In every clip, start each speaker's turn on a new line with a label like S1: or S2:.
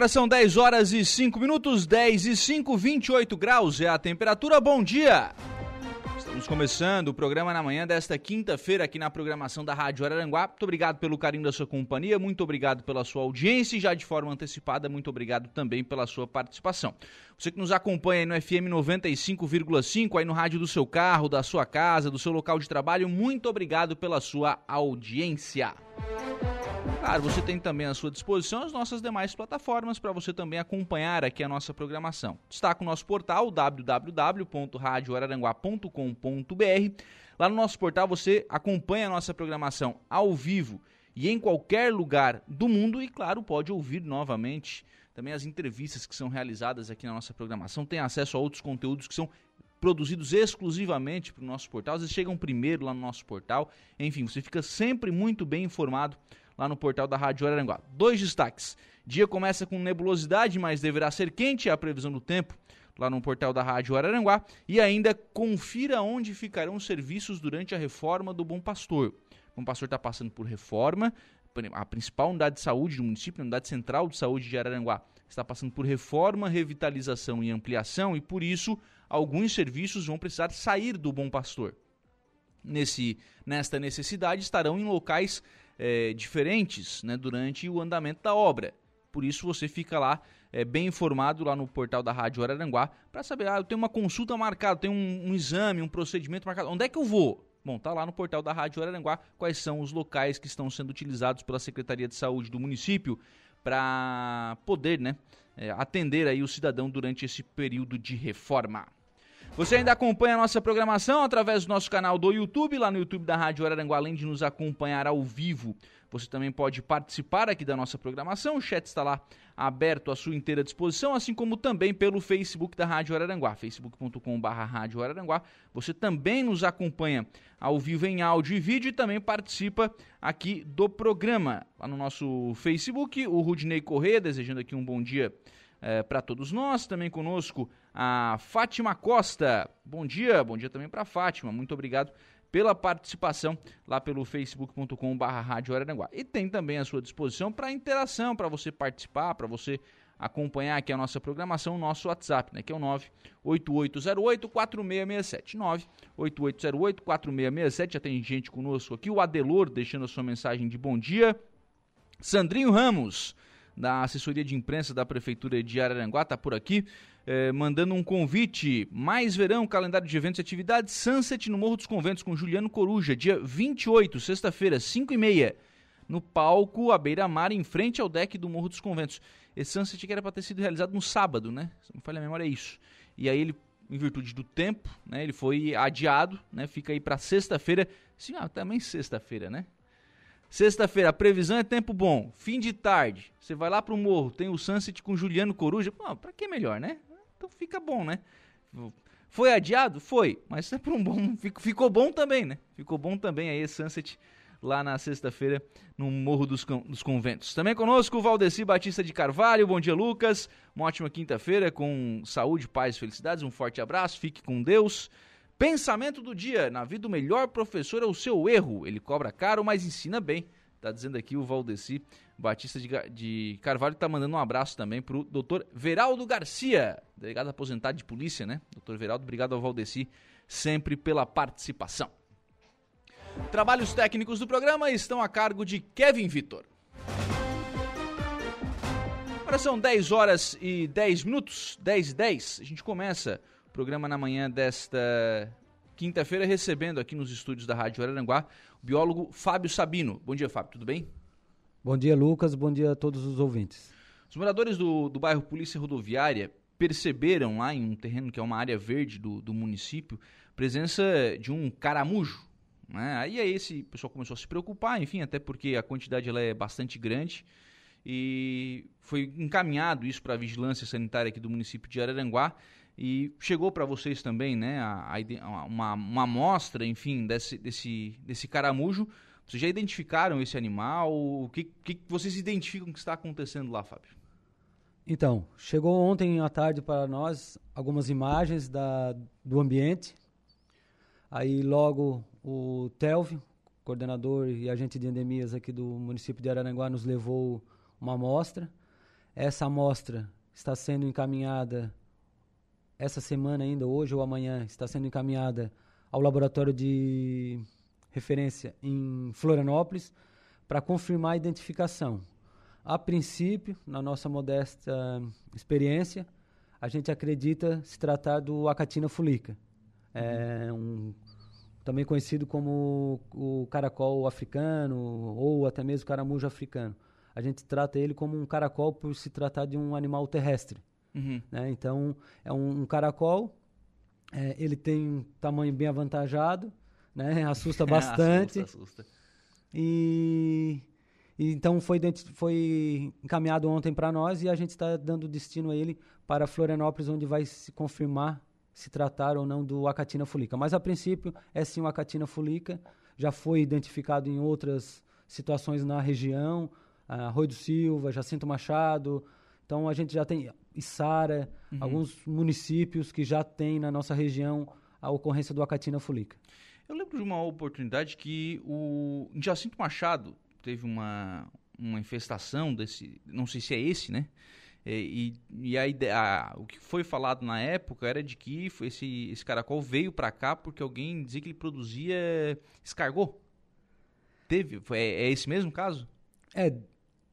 S1: Agora são 10 horas e 5 minutos, 10 e 5, 28 graus é a temperatura. Bom dia! Estamos começando o programa na manhã desta quinta-feira aqui na programação da Rádio Araranguá. Muito obrigado pelo carinho da sua companhia, muito obrigado pela sua audiência e já de forma antecipada, muito obrigado também pela sua participação. Você que nos acompanha aí no FM 95,5, aí no rádio do seu carro, da sua casa, do seu local de trabalho, muito obrigado pela sua audiência. Claro, você tem também à sua disposição as nossas demais plataformas para você também acompanhar aqui a nossa programação. Destaca o nosso portal www.radioararanguá.com.br. Lá no nosso portal você acompanha a nossa programação ao vivo e em qualquer lugar do mundo e, claro, pode ouvir novamente também as entrevistas que são realizadas aqui na nossa programação. Tem acesso a outros conteúdos que são produzidos exclusivamente para o nosso portal. Eles chegam primeiro lá no nosso portal. Enfim, você fica sempre muito bem informado lá no portal da Rádio Araranguá. Dois destaques. Dia começa com nebulosidade, mas deverá ser quente, é a previsão do tempo lá no portal da Rádio Araranguá. E ainda confira onde ficarão os serviços durante a reforma do Bom Pastor. O Bom Pastor está passando por reforma, a principal unidade de saúde do município, a unidade central de saúde de Araranguá, está passando por reforma, revitalização e ampliação e por isso alguns serviços vão precisar sair do Bom Pastor. Nesse, nesta necessidade estarão em locais é, diferentes né, durante o andamento da obra. Por isso você fica lá é, bem informado lá no portal da Rádio Araranguá para saber, ah, eu tenho uma consulta marcada, tenho um, um, exame, um procedimento marcado. Onde é que eu vou? Bom, tá lá no portal da Rádio Araranguá quais são os locais que estão sendo utilizados pela Secretaria de Saúde do município para poder né, é, atender aí o cidadão durante esse período de reforma. Você ainda acompanha a nossa programação através do nosso canal do YouTube, lá no YouTube da Rádio Araranguá, além de nos acompanhar ao vivo. Você também pode participar aqui da nossa programação, o chat está lá aberto à sua inteira disposição, assim como também pelo Facebook da Rádio Araranguá, facebook.com.br Rádio Araranguá. Você também nos acompanha ao vivo em áudio e vídeo e também participa aqui do programa. Lá no nosso Facebook, o Rudney Corrêa, desejando aqui um bom dia é, para todos nós. Também conosco a Fátima Costa. Bom dia, bom dia também para Fátima. Muito obrigado pela participação lá pelo facebook.com.br Rádio Araranguá. E tem também à sua disposição para interação, para você participar, para você acompanhar aqui a nossa programação, o nosso WhatsApp, né, que é o 98808-4667. 98808-4667. Já tem gente conosco aqui. O Adelor deixando a sua mensagem de bom dia. Sandrinho Ramos da assessoria de imprensa da Prefeitura de Araranguá, está por aqui, eh, mandando um convite. Mais verão, calendário de eventos e atividades, Sunset no Morro dos Conventos com Juliano Coruja, dia 28, sexta-feira, 5 e meia, no palco à beira-mar, em frente ao deck do Morro dos Conventos. Esse Sunset que era para ter sido realizado no sábado, né? Se não falha a memória, é isso. E aí ele em virtude do tempo, né? Ele foi adiado, né? Fica aí para sexta-feira. Sim, ah, também sexta-feira, né? Sexta-feira, a previsão é tempo bom. Fim de tarde, você vai lá pro morro, tem o Sunset com Juliano Coruja. Pô, pra que melhor, né? Então fica bom, né? Foi adiado? Foi, mas é um bom. Ficou bom também, né? Ficou bom também aí, Sunset lá na sexta-feira no Morro dos, dos, Conventos. Também conosco o Valdeci Batista de Carvalho. Bom dia, Lucas. Uma ótima quinta-feira com saúde, paz felicidades. Um forte abraço. Fique com Deus. Pensamento do dia. Na vida, o melhor professor é o seu erro. Ele cobra caro, mas ensina bem. Tá dizendo aqui o Valdeci Batista de, de Carvalho está mandando um abraço também para o doutor Veraldo Garcia, delegado aposentado de polícia, né? Doutor Veraldo, obrigado ao Valdeci sempre pela participação. Trabalhos técnicos do programa estão a cargo de Kevin Vitor. Agora são 10 horas e 10 minutos, 10 e 10. A gente começa programa na manhã desta quinta-feira recebendo aqui nos estúdios da Rádio Araranguá o biólogo Fábio Sabino. Bom dia, Fábio, tudo bem?
S2: Bom dia, Lucas. Bom dia a todos os ouvintes.
S1: Os moradores do, do bairro Polícia Rodoviária perceberam lá em um terreno que é uma área verde do, do município, presença de um caramujo. Né? Aí, aí esse pessoal começou a se preocupar, enfim, até porque a quantidade ela é bastante grande e foi encaminhado isso para a vigilância sanitária aqui do município de Araranguá e chegou para vocês também, né, a, a, uma, uma amostra, enfim, desse, desse, desse caramujo vocês já identificaram esse animal? O que, que vocês identificam que está acontecendo lá, Fábio?
S2: Então, chegou ontem à tarde para nós algumas imagens da, do ambiente. Aí logo o Telvio, coordenador e agente de endemias aqui do município de Araranguá, nos levou uma amostra. Essa amostra está sendo encaminhada essa semana ainda, hoje ou amanhã, está sendo encaminhada ao laboratório de referência em Florianópolis para confirmar a identificação. A princípio, na nossa modesta experiência, a gente acredita se tratar do Acatina fulica, é um, também conhecido como o caracol africano ou até mesmo caramujo africano. A gente trata ele como um caracol por se tratar de um animal terrestre. Uhum. Né? Então, é um, um caracol, é, ele tem um tamanho bem avantajado, né? Assusta bastante. assusta, assusta. E, e, então foi, foi encaminhado ontem para nós e a gente está dando destino a ele para Florianópolis, onde vai se confirmar se tratar ou não do Acatina fulica. Mas a princípio é sim o Acatina fulica, já foi identificado em outras situações na região, Arroio do Silva, Jacinto Machado. Então a gente já tem Içara, uhum. alguns municípios que já tem na nossa região a ocorrência do Acatina fulica.
S1: Eu lembro de uma oportunidade que o Jacinto Machado teve uma, uma infestação desse, não sei se é esse, né? É, e, e a ideia, o que foi falado na época era de que esse, esse caracol veio para cá porque alguém dizia que ele produzia escargot. Teve? Foi, é, é esse mesmo caso?
S2: É,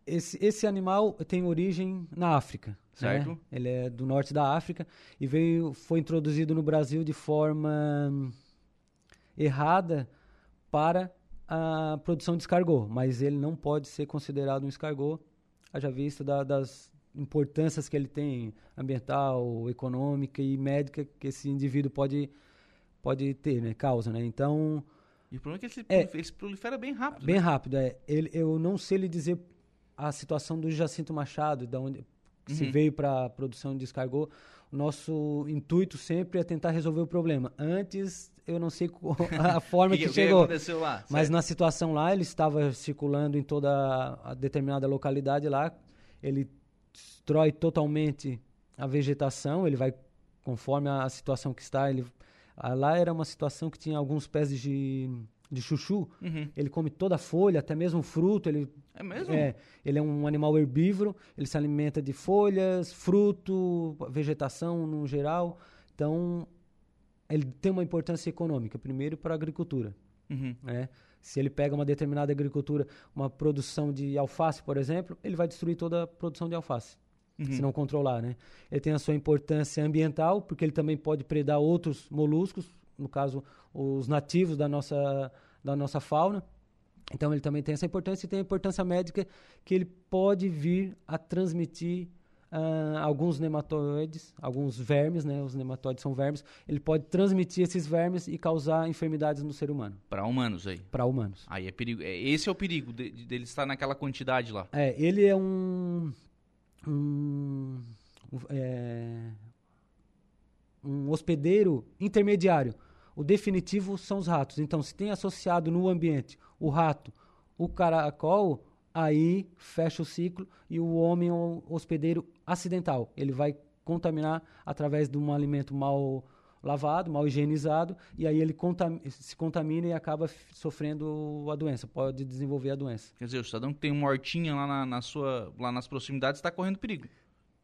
S2: esse, esse animal tem origem na África.
S1: Certo. Né?
S2: Ele é do norte da África e veio, foi introduzido no Brasil de forma errada para a produção de escargot, mas ele não pode ser considerado um escargot, haja vista da, das importâncias que ele tem ambiental, econômica e médica que esse indivíduo pode pode ter, né, causa, né? Então,
S1: e o problema é que ele, é, ele se prolifera bem rápido.
S2: Bem né? rápido, é. Ele, eu não sei lhe dizer a situação do Jacinto Machado, da onde uhum. se veio para a produção de escargot. O nosso intuito sempre é tentar resolver o problema antes eu não sei a forma que, que, chegou.
S1: aconteceu lá?
S2: Mas na situação lá, ele estava circulando em toda a determinada localidade lá. Ele destrói totalmente a vegetação, ele vai conforme a situação que está. Ele, lá era uma situação que tinha alguns pés de, de chuchu. Uhum. Ele come toda a folha, até mesmo fruto. Ele,
S1: é mesmo?
S2: É, ele é um animal herbívoro, ele se alimenta de folhas, fruto, vegetação no geral. Então, ele tem uma importância econômica, primeiro para a agricultura. Uhum. Né? Se ele pega uma determinada agricultura, uma produção de alface, por exemplo, ele vai destruir toda a produção de alface, uhum. se não controlar. Né? Ele tem a sua importância ambiental, porque ele também pode predar outros moluscos, no caso, os nativos da nossa, da nossa fauna. Então, ele também tem essa importância e tem a importância médica que ele pode vir a transmitir uh, alguns nematóides, alguns vermes, né? Os nematóides são vermes. Ele pode transmitir esses vermes e causar enfermidades no ser humano.
S1: Para humanos aí.
S2: Para humanos.
S1: Aí é perigo. É, esse é o perigo dele de, de estar naquela quantidade lá.
S2: É, ele é um, um é, um hospedeiro intermediário, O definitivo são os ratos. Então, se tem associado no ambiente o rato, o caracol, aí fecha o ciclo e o homem o hospedeiro acidental. Ele vai contaminar através de um alimento mal lavado, mal higienizado, e aí ele contam, se contamina e acaba sofrendo a doença, pode desenvolver a doença.
S1: Quer dizer, o cidadão que tem uma hortinha lá, na, na sua, lá nas proximidades está correndo perigo.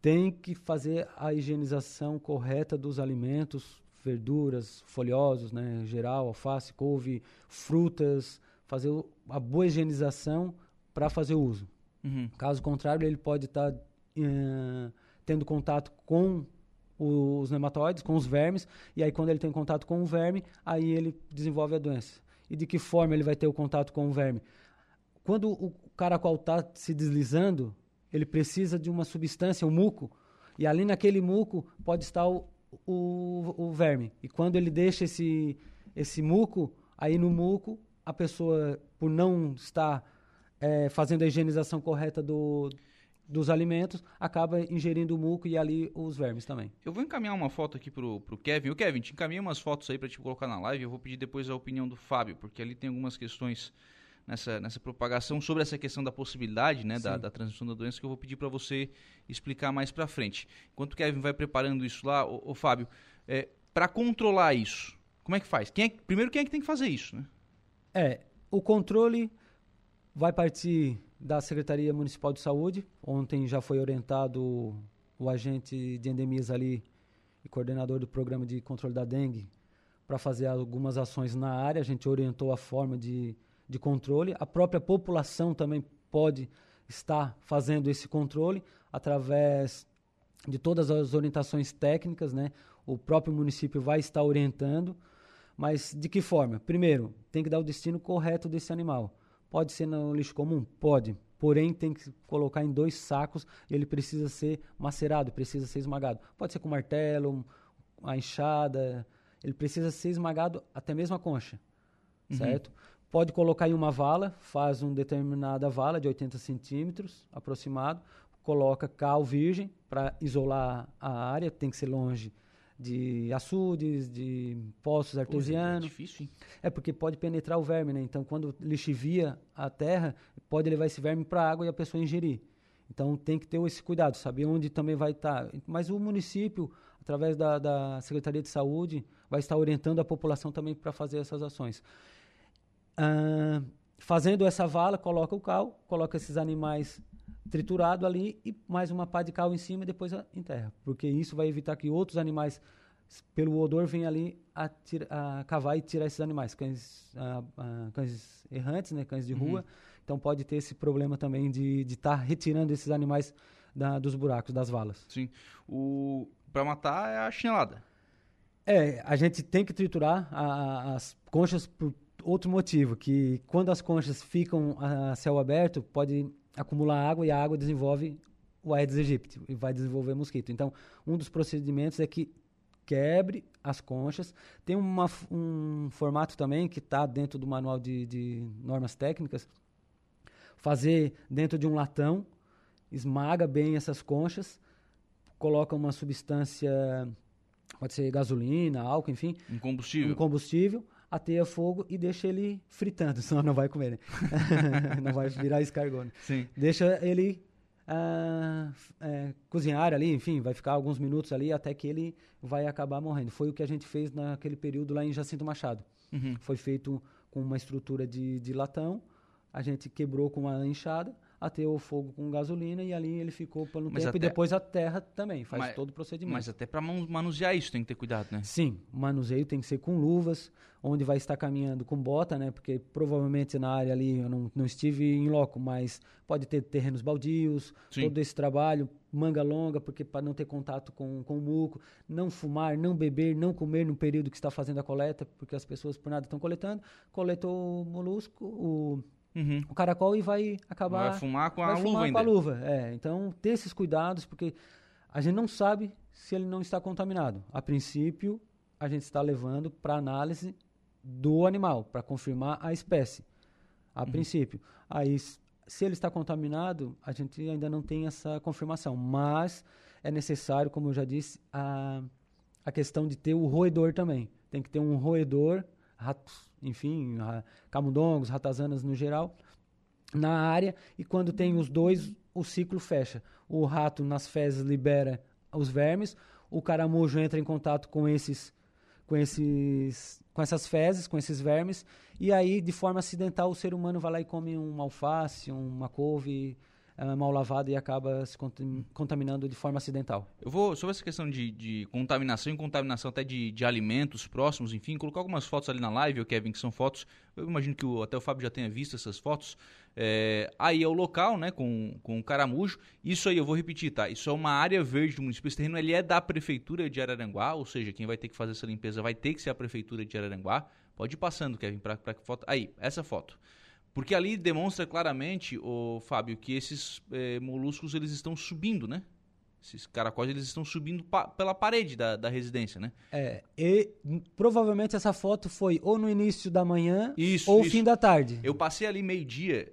S2: Tem que fazer a higienização correta dos alimentos, verduras, folhosos, né, geral, alface, couve, frutas, fazer a boa higienização para fazer o uso. Uhum. Caso contrário, ele pode estar tá, uh, tendo contato com os nematóides, com os vermes, e aí quando ele tem contato com o verme, aí ele desenvolve a doença. E de que forma ele vai ter o contato com o verme? Quando o caracol está se deslizando, ele precisa de uma substância, um muco, e ali naquele muco pode estar o, o, o verme. E quando ele deixa esse, esse muco, aí no muco, a pessoa, por não estar é, fazendo a higienização correta do, dos alimentos, acaba ingerindo o muco e ali os vermes também.
S1: Eu vou encaminhar uma foto aqui pro, pro Kevin. O Kevin, te encaminhei umas fotos aí para te colocar na live. Eu vou pedir depois a opinião do Fábio, porque ali tem algumas questões nessa, nessa propagação sobre essa questão da possibilidade né, da, da, transmissão da doença que eu vou pedir para você explicar mais para frente. Enquanto o Kevin vai preparando isso lá, o, Fábio, é, para controlar isso, como é que faz? Quem é, primeiro, quem é que tem que fazer isso? Né?
S2: É, o controle vai partir da Secretaria Municipal de Saúde. Ontem já foi orientado o agente de endemias ali e coordenador do programa de controle da dengue para fazer algumas ações na área. A gente orientou a forma de, de controle. A própria população também pode estar fazendo esse controle através de todas as orientações técnicas, né? O próprio município vai estar orientando, mas de que forma? Primeiro, tem que dar o destino correto desse animal. Pode ser no lixo comum? Pode. Porém, tem que colocar em dois sacos ele precisa ser macerado, precisa ser esmagado. Pode ser com martelo, a enxada. Ele precisa ser esmagado até mesmo a concha. Uhum. Certo? Pode colocar em uma vala, faz uma determinada vala de 80 centímetros aproximado, coloca cal virgem para isolar a área, tem que ser longe de açudes, de poços artesianos.
S1: é difícil, hein?
S2: É porque pode penetrar o verme, né? Então, quando lixivia a terra, pode levar esse verme para a água e a pessoa ingerir. Então, tem que ter esse cuidado, saber onde também vai estar. Tá. Mas o município, através da, da Secretaria de Saúde, vai estar orientando a população também para fazer essas ações. Ah, fazendo essa vala, coloca o cal, coloca esses animais triturado ali e mais uma pá de cal em cima e depois enterra. Porque isso vai evitar que outros animais, pelo odor, venham ali a, tira, a cavar e tirar esses animais. Cães, a, a, cães errantes, né, cães de rua. Uhum. Então pode ter esse problema também de estar tá retirando esses animais da, dos buracos, das valas.
S1: Sim. O para matar é a chinelada.
S2: É, a gente tem que triturar a, as conchas por outro motivo, que quando as conchas ficam a céu aberto, pode acumular água e a água desenvolve o Aedes aegypti e vai desenvolver mosquito. Então, um dos procedimentos é que quebre as conchas. Tem uma, um formato também que está dentro do manual de, de, normas técnicas. Fazer dentro de um latão, esmaga bem essas conchas, coloca uma substância, pode ser gasolina, álcool, enfim.
S1: Um combustível.
S2: Um combustível ateia fogo e deixa ele fritando, senão não vai comer, né? não vai virar escargot. Né?
S1: Sim.
S2: Deixa ele uh, é, cozinhar ali, enfim, vai ficar alguns minutos ali até que ele vai acabar morrendo. Foi o que a gente fez naquele período lá em Jacinto Machado. Uhum. Foi feito com uma estrutura de, de latão, a gente quebrou com uma enxada, ateou o fogo com gasolina e ali ele ficou por um mas tempo até, e depois a terra também faz mas, todo o procedimento.
S1: Mas até para manusear isso tem que ter cuidado, né?
S2: Sim, o manuseio tem que ser com luvas, onde vai estar caminhando com bota, né? Porque provavelmente na área ali eu não, não estive em loco, mas pode ter terrenos baldios, Sim. todo esse trabalho, manga longa, porque para não ter contato com, com o muco, não fumar, não beber, não comer no período que está fazendo a coleta, porque as pessoas por nada estão coletando, coletou o molusco, o Uhum. o caracol e vai acabar.
S1: Vai fumar com
S2: a
S1: luva fumar
S2: ainda. com a luva. É, então, ter esses cuidados, porque a gente não sabe se ele não está contaminado. A princípio, a gente está levando para análise do animal, para confirmar a espécie. A uhum. princípio. Aí, se ele está contaminado, a gente ainda não tem essa confirmação. Mas é necessário, como eu já disse, a, a questão de ter o roedor também tem que ter um roedor, ratos, enfim, camundongos, ratazanas no geral, na área. E quando tem os dois, o ciclo fecha. O rato nas fezes libera os vermes, o caramujo entra em contato com esses com esses com essas fezes, com esses vermes, e aí de forma acidental o ser humano vai lá e come uma alface, uma couve, é mal lavado e acaba se contaminando de forma acidental.
S1: Eu vou, sobre essa questão de, de contaminação e contaminação até de, de, alimentos próximos, enfim, colocar algumas fotos ali na live, o Kevin, que são fotos, eu imagino que o, até o Fábio já tenha visto essas fotos. É, aí é o local, né, com, com o caramujo. Isso aí, eu vou repetir, tá? Isso é uma área verde do município. Esse terreno ele é da prefeitura de Araranguá, ou seja, quem vai ter que fazer essa limpeza vai ter que ser a prefeitura de Araranguá. Pode ir passando, Kevin, para foto. Aí, essa foto. Porque ali demonstra claramente, o Fábio, que esses é, moluscos eles estão subindo, né? Esses caracóis eles estão subindo pa pela parede da, da residência, né?
S2: É, e provavelmente essa foto foi ou no início da manhã isso, ou isso. fim da tarde.
S1: Eu passei ali meio-dia,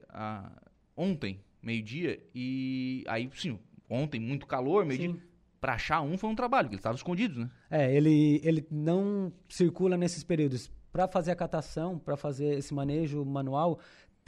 S1: ontem, meio-dia, e aí, sim, ontem, muito calor, meio-dia. Para achar um foi um trabalho, porque eles estavam escondidos, né?
S2: É, ele, ele não circula nesses períodos. Para fazer a catação, para fazer esse manejo manual,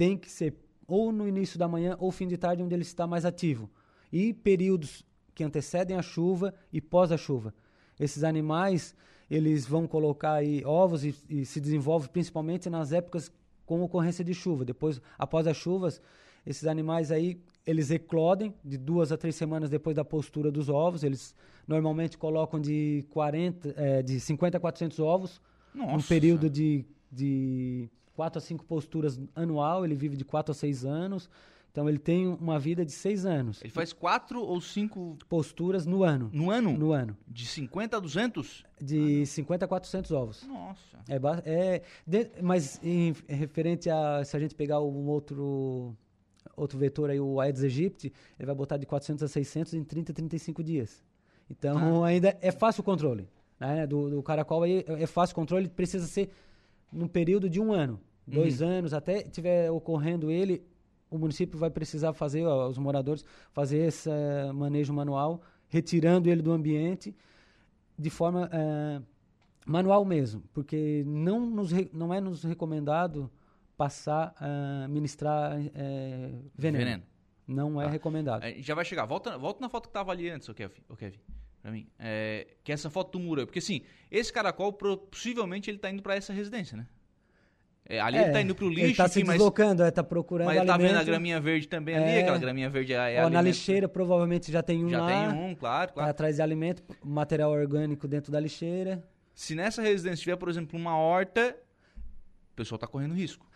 S2: tem que ser ou no início da manhã ou fim de tarde, onde ele está mais ativo. E períodos que antecedem a chuva e pós a chuva. Esses animais, eles vão colocar aí ovos e, e se desenvolvem principalmente nas épocas com ocorrência de chuva. Depois, após as chuvas, esses animais aí, eles eclodem de duas a três semanas depois da postura dos ovos. Eles normalmente colocam de 40, é, de 50 a 400 ovos. Nossa. Um período de, de quatro a cinco posturas anual, ele vive de quatro a seis anos. Então ele tem uma vida de seis anos.
S1: Ele faz quatro ou cinco
S2: posturas no ano.
S1: No ano?
S2: No ano.
S1: De 50 a 200?
S2: De ah, 50 a 400 ovos.
S1: Nossa.
S2: É, é de, mas em referente a se a gente pegar um outro outro vetor aí, o Aedes aegypti, ele vai botar de 400 a 600 em 30 a 35 dias. Então ah. ainda é fácil o controle. Né? Do, do caracol aí é fácil o controle, precisa ser num período de um ano, dois uhum. anos, até tiver ocorrendo ele, o município vai precisar fazer, ó, os moradores, fazer esse uh, manejo manual, retirando ele do ambiente de forma uh, manual mesmo, porque não, nos não é nos recomendado passar a uh, ministrar veneno. veneno. Não é tá. recomendado.
S1: Já vai chegar. Volta, volta na foto que estava ali antes, o Kevin. O Kevin pra mim. É, que é essa foto do. Porque assim, esse caracol possivelmente ele tá indo para essa residência, né? É, ali é, ele tá indo pro lixo. Ele
S2: tá se deslocando, mas, é, tá procurando
S1: Mas ele tá vendo a graminha verde também ali, é. aquela graminha verde é
S2: Ó, Na lixeira provavelmente já tem um
S1: já
S2: lá.
S1: Já tem um, claro, claro.
S2: Tá atrás de alimento, material orgânico dentro da lixeira.
S1: Se nessa residência tiver, por exemplo, uma horta, o pessoal tá correndo risco.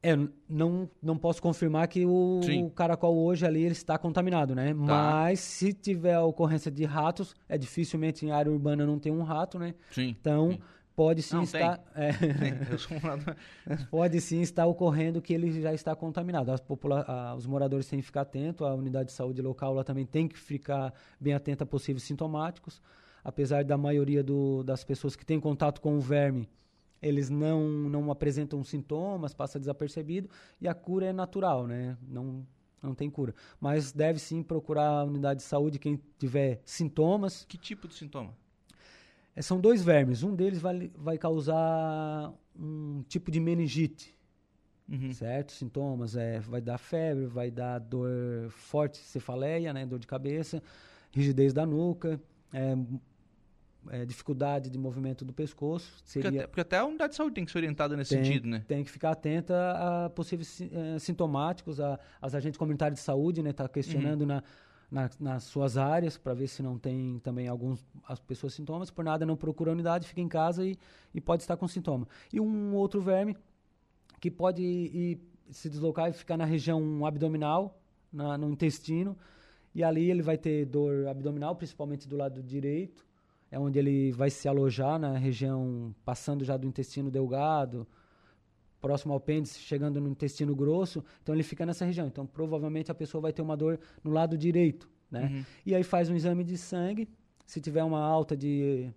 S2: É, não, não posso confirmar que o, o, caracol hoje ali ele está contaminado, né? Tá. Mas se tiver ocorrência de ratos, é dificilmente em área urbana não tem um rato, né?
S1: Sim.
S2: Então
S1: sim.
S2: pode sim não, estar. É, pode sim estar ocorrendo que ele já está contaminado. A, os moradores têm que ficar atentos, a unidade de saúde local lá também tem que ficar bem atenta a possíveis sintomáticos. Apesar da maioria do, das pessoas que têm contato com o verme eles não, não apresentam sintomas, passa desapercebido e a cura é natural, né? Não, não tem cura. Mas deve sim procurar a unidade de saúde quem tiver sintomas.
S1: Que tipo de sintoma?
S2: É, são dois vermes. Um deles vai, vai causar um tipo de meningite. Uhum. Certo? Sintomas. É, vai dar febre, vai dar dor forte, cefaleia, né? Dor de cabeça, rigidez da nuca. É, é, dificuldade de movimento do pescoço.
S1: Seria... Porque, até, porque, até, a unidade de saúde tem que ser orientada nesse tem, sentido, né?
S2: Tem que ficar atenta a possíveis é, sintomáticos, a, as agentes comunitários de saúde, né? Tá questionando uhum. na, na, nas suas áreas para ver se não tem também alguns as pessoas sintomas. Por nada não procura a unidade, fica em casa e, e pode estar com sintoma. E um outro verme que pode ir, ir, se deslocar e ficar na região abdominal, na, no intestino, e ali ele vai ter dor abdominal, principalmente do lado direito, é onde ele vai se alojar na região, passando já do intestino delgado, próximo ao apêndice, chegando no intestino grosso. Então ele fica nessa região. Então provavelmente a pessoa vai ter uma dor no lado direito, né? Uhum. E aí faz um exame de sangue. Se tiver uma alta de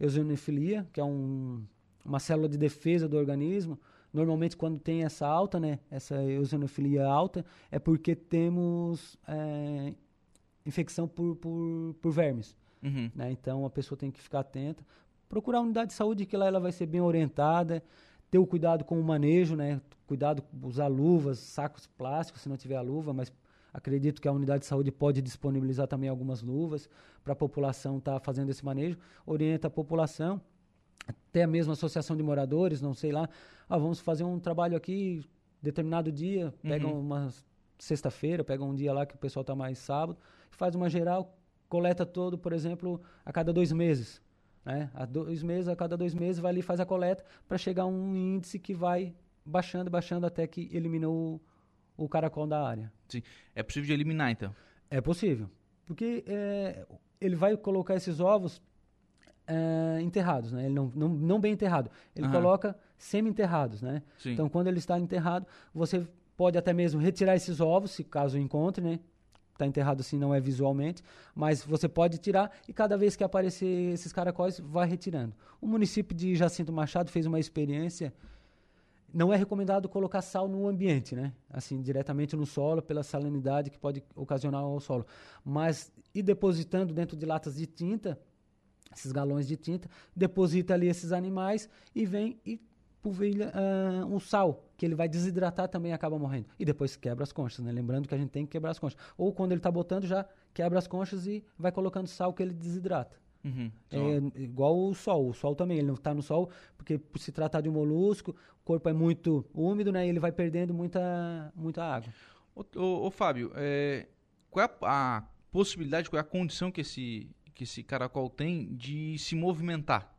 S2: eosinofilia, que é um, uma célula de defesa do organismo, normalmente quando tem essa alta, né, essa eosinofilia alta, é porque temos é, infecção por, por, por vermes. Uhum. Né? Então a pessoa tem que ficar atenta. procurar a unidade de saúde que lá ela vai ser bem orientada, ter o cuidado com o manejo, né? Cuidado usar luvas, sacos plásticos se não tiver a luva, mas acredito que a unidade de saúde pode disponibilizar também algumas luvas para a população estar tá fazendo esse manejo, orienta a população, até mesmo a associação de moradores, não sei lá, ah, vamos fazer um trabalho aqui determinado dia, pega uhum. uma sexta-feira, pega um dia lá que o pessoal está mais sábado, faz uma geral, coleta todo, por exemplo, a cada dois meses. Né? A dois meses, a cada dois meses, vai ali e faz a coleta para chegar a um índice que vai baixando, baixando até que elimina o, o caracol da área.
S1: Sim. É possível de eliminar, então?
S2: É possível. Porque é, ele vai colocar esses ovos é, enterrados, né? Ele não, não, não bem enterrado. Ele uhum. coloca semi-enterrados, né? Sim. Então, quando ele está enterrado, você pode até mesmo retirar esses ovos, se caso encontre, né? Está enterrado assim, não é visualmente, mas você pode tirar e cada vez que aparecer esses caracóis, vai retirando. O município de Jacinto Machado fez uma experiência não é recomendado colocar sal no ambiente, né? Assim, diretamente no solo, pela salinidade que pode ocasionar ao solo. Mas ir depositando dentro de latas de tinta, esses galões de tinta, deposita ali esses animais e vem e polvilha uh, um sal, que ele vai desidratar também e acaba morrendo. E depois quebra as conchas, né? Lembrando que a gente tem que quebrar as conchas. Ou quando ele está botando, já quebra as conchas e vai colocando sal que ele desidrata. Uhum. É igual o sol. O sol também, ele não está no sol, porque por se tratar de um molusco, o corpo é muito úmido, né? E ele vai perdendo muita, muita água.
S1: Ô, ô, ô Fábio, é, qual é a, a possibilidade, qual é a condição que esse, que esse caracol tem de se movimentar.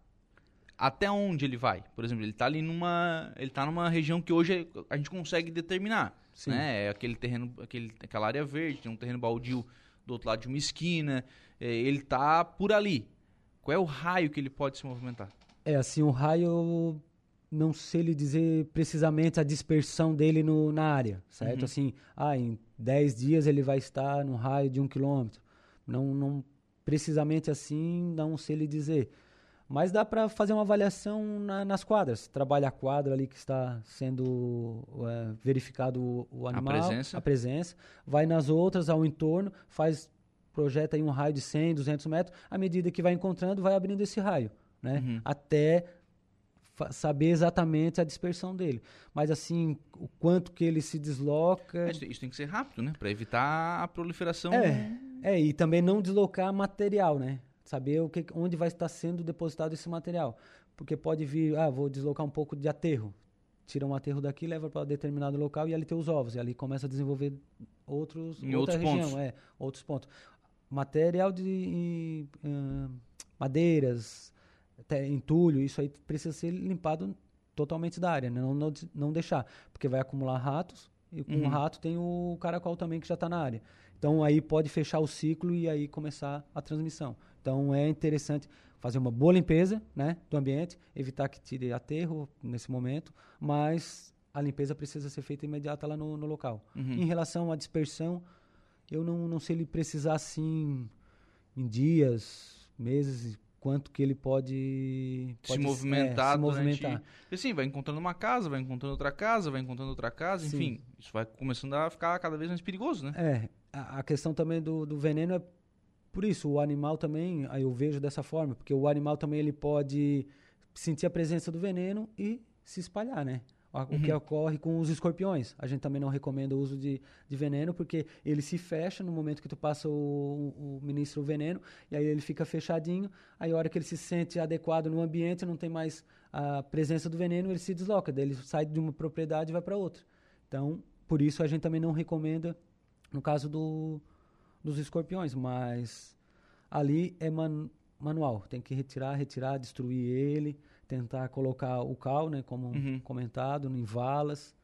S1: Até onde ele vai? Por exemplo, ele está ali numa, ele tá numa região que hoje a gente consegue determinar, Sim. né? É aquele terreno, aquele, aquela área verde, tem um terreno baldio do outro lado de uma esquina, é, ele está por ali. Qual é o raio que ele pode se movimentar?
S2: É assim, o raio não sei lhe dizer precisamente a dispersão dele no, na área, certo? Uhum. Assim, ah, em 10 dias ele vai estar num raio de um quilômetro. Não, não precisamente assim, não sei lhe dizer. Mas dá para fazer uma avaliação na, nas quadras. Trabalha a quadra ali que está sendo é, verificado o, o, animal, a presença. a presença. Vai nas outras, ao entorno, faz projeta aí um raio de 100, 200 metros. À medida que vai encontrando, vai abrindo esse raio, né? Uhum. Até saber exatamente a dispersão dele. Mas assim, o quanto que ele se desloca.
S1: Isso, isso tem que ser rápido, né? Para evitar a proliferação.
S2: É, é, e também não deslocar material, né? Saber o que, onde vai estar sendo depositado esse material. Porque pode vir, ah, vou deslocar um pouco de aterro. Tira um aterro daqui, leva para determinado local e ali tem os ovos. E ali começa a desenvolver outros,
S1: em outra outros região, pontos.
S2: É, outros pontos. Material de madeiras, até entulho, isso aí precisa ser limpado totalmente da área, né? não, não, não deixar, porque vai acumular ratos, e com uhum. o rato tem o caracol também que já está na área. Então aí pode fechar o ciclo e aí começar a transmissão. Então é interessante fazer uma boa limpeza né, do ambiente, evitar que tire aterro nesse momento, mas a limpeza precisa ser feita imediata lá no, no local. Uhum. Em relação à dispersão, eu não, não sei ele precisar assim em dias, meses, quanto que ele pode,
S1: pode se movimentar. É, se movimentar. Durante... Assim, vai encontrando uma casa, vai encontrando outra casa, vai encontrando outra casa, Sim. enfim, isso vai começando a ficar cada vez mais perigoso, né?
S2: É, a, a questão também do, do veneno é por isso, o animal também, aí eu vejo dessa forma, porque o animal também ele pode sentir a presença do veneno e se espalhar, né? O uhum. que ocorre com os escorpiões. A gente também não recomenda o uso de, de veneno, porque ele se fecha no momento que tu passa o, o, ministro o veneno, e aí ele fica fechadinho. Aí a hora que ele se sente adequado no ambiente, não tem mais a presença do veneno, ele se desloca. Daí ele sai de uma propriedade e vai para outra. Então, por isso a gente também não recomenda no caso do, dos escorpiões, mas ali é man, manual. Tem que retirar, retirar, destruir ele tentar colocar o cal, né, como uhum. comentado, em valas,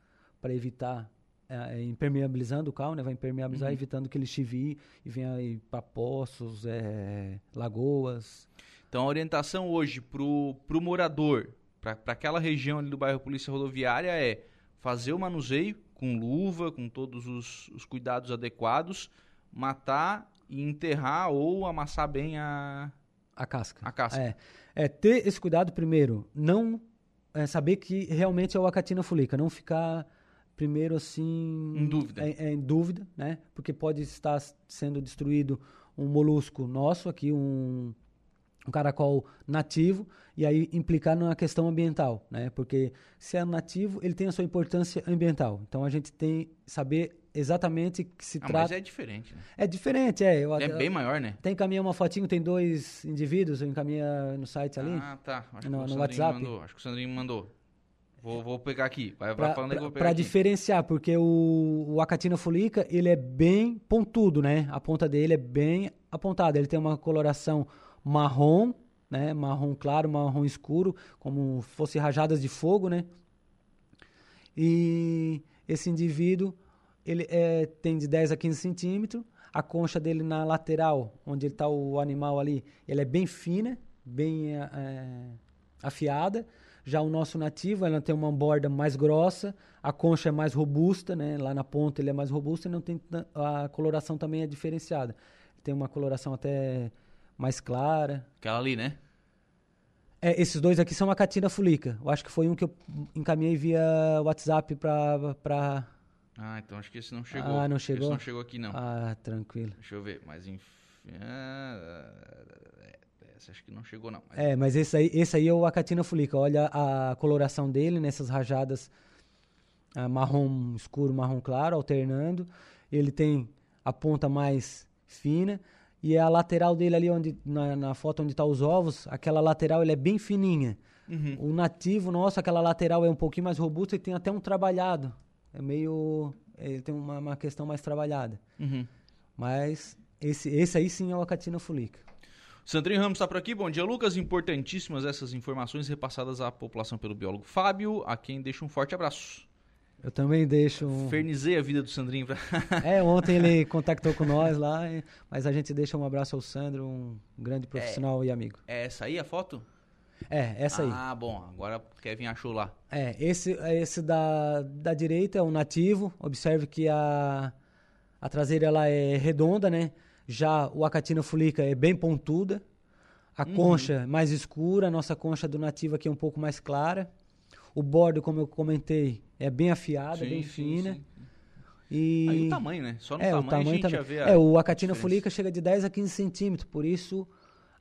S2: para evitar é, é, impermeabilizando o cal, né, vai impermeabilizar, uhum. evitando que ele chivie e venha para poços, é, lagoas.
S1: Então a orientação hoje para o morador, para aquela região ali do bairro Polícia Rodoviária é fazer o manuseio com luva, com todos os, os cuidados adequados, matar e enterrar ou amassar bem a,
S2: a casca.
S1: A casca.
S2: É é ter esse cuidado primeiro, não é, saber que realmente é o acatina fulica, não ficar primeiro assim
S1: em dúvida,
S2: é, é, em dúvida, né? Porque pode estar sendo destruído um molusco nosso aqui, um um caracol nativo e aí implicar na questão ambiental, né? Porque se é nativo, ele tem a sua importância ambiental. Então a gente tem que saber exatamente que se
S1: Ah,
S2: trata.
S1: mas é diferente, né?
S2: É diferente, é. Eu,
S1: É
S2: eu-
S1: bem maior, né?
S2: Tem encaminhar uma fotinho, tem dois indivíduos, eu encaminha no site ali.
S1: Ah, tá. Acho
S2: No-
S1: que o
S2: no
S1: Sandrinho
S2: WhatsApp?
S1: mandou. Acho que o Sandrinho mandou. Vou, vou pegar aqui. Vai, vai
S2: Pra,
S1: falando aí que eu
S2: pra,
S1: vou pegar
S2: pra
S1: aqui.
S2: diferenciar, porque o, o Acatina fulica, ele é bem pontudo, né? A ponta dele é bem apontada. Ele tem uma coloração marrom, né? Marrom claro, marrom escuro, como fosse rajadas de fogo, né? E esse indivíduo, ele é, tem de 10 a 15 centímetros. A concha dele na lateral, onde está o animal ali, ele é bem fina, bem é, afiada. Já o nosso nativo, ela tem uma borda mais grossa, a concha é mais robusta, né? Lá na ponta ele é mais robusto e não tem a coloração também é diferenciada. Tem uma coloração até mais clara.
S1: Aquela ali, né?
S2: É, esses dois aqui são a catina fulica. Eu acho que foi um que eu encaminhei via WhatsApp pra...
S1: Ah, então acho que esse não chegou.
S2: Ah, não
S1: Esse
S2: chegou?
S1: não chegou aqui, não.
S2: Ah, tranquilo.
S1: Deixa eu ver. Mas enfim. ah, Esse acho que não chegou, não. Mas-
S2: É, mas esse aí, esse aí é o Acatina fulica. Olha a coloração dele nessas rajadas ah, marrom escuro, marrom claro, alternando. Ele tem a ponta mais fina e a lateral dele ali onde na, na foto onde está os ovos, aquela lateral ele é bem fininha.
S1: Uhum.
S2: O nativo nosso, aquela lateral é um pouquinho mais robusta e tem até um trabalhado. É meio, ele tem uma, uma questão mais trabalhada.
S1: Uhum.
S2: Mas esse, esse aí sim é o Acatina fulica.
S1: Sandrinho Ramos está por aqui. Bom dia, Lucas. Importantíssimas essas informações repassadas à população pelo biólogo Fábio, a quem deixa um forte abraço.
S2: Eu também deixo um...
S1: Fernizei a vida do Sandrinho. Pra...
S2: É, ontem ele contactou com nós lá, mas a gente deixa um abraço ao Sandro, um grande profissional e amigo.
S1: É essa aí a foto?
S2: É, essa aí.
S1: Ah, bom. Agora o Kevin achou lá.
S2: É, esse, esse da, da direita é um nativo. Observe que a, a traseira ela é redonda, né? Já o Acatina fulica é bem pontuda. A
S1: Uhum.
S2: concha é mais escura, a nossa concha do nativo aqui é um pouco mais clara. O bordo, como eu comentei, é bem afiada,
S1: Sim,
S2: bem
S1: sim,
S2: fina.
S1: sim.
S2: E...
S1: Aí o tamanho, né? Só no
S2: é,
S1: tamanho,
S2: o tamanho
S1: a gente
S2: também.
S1: já vê
S2: É, o Acatina fulica chega de 10 a 15 centímetros, por isso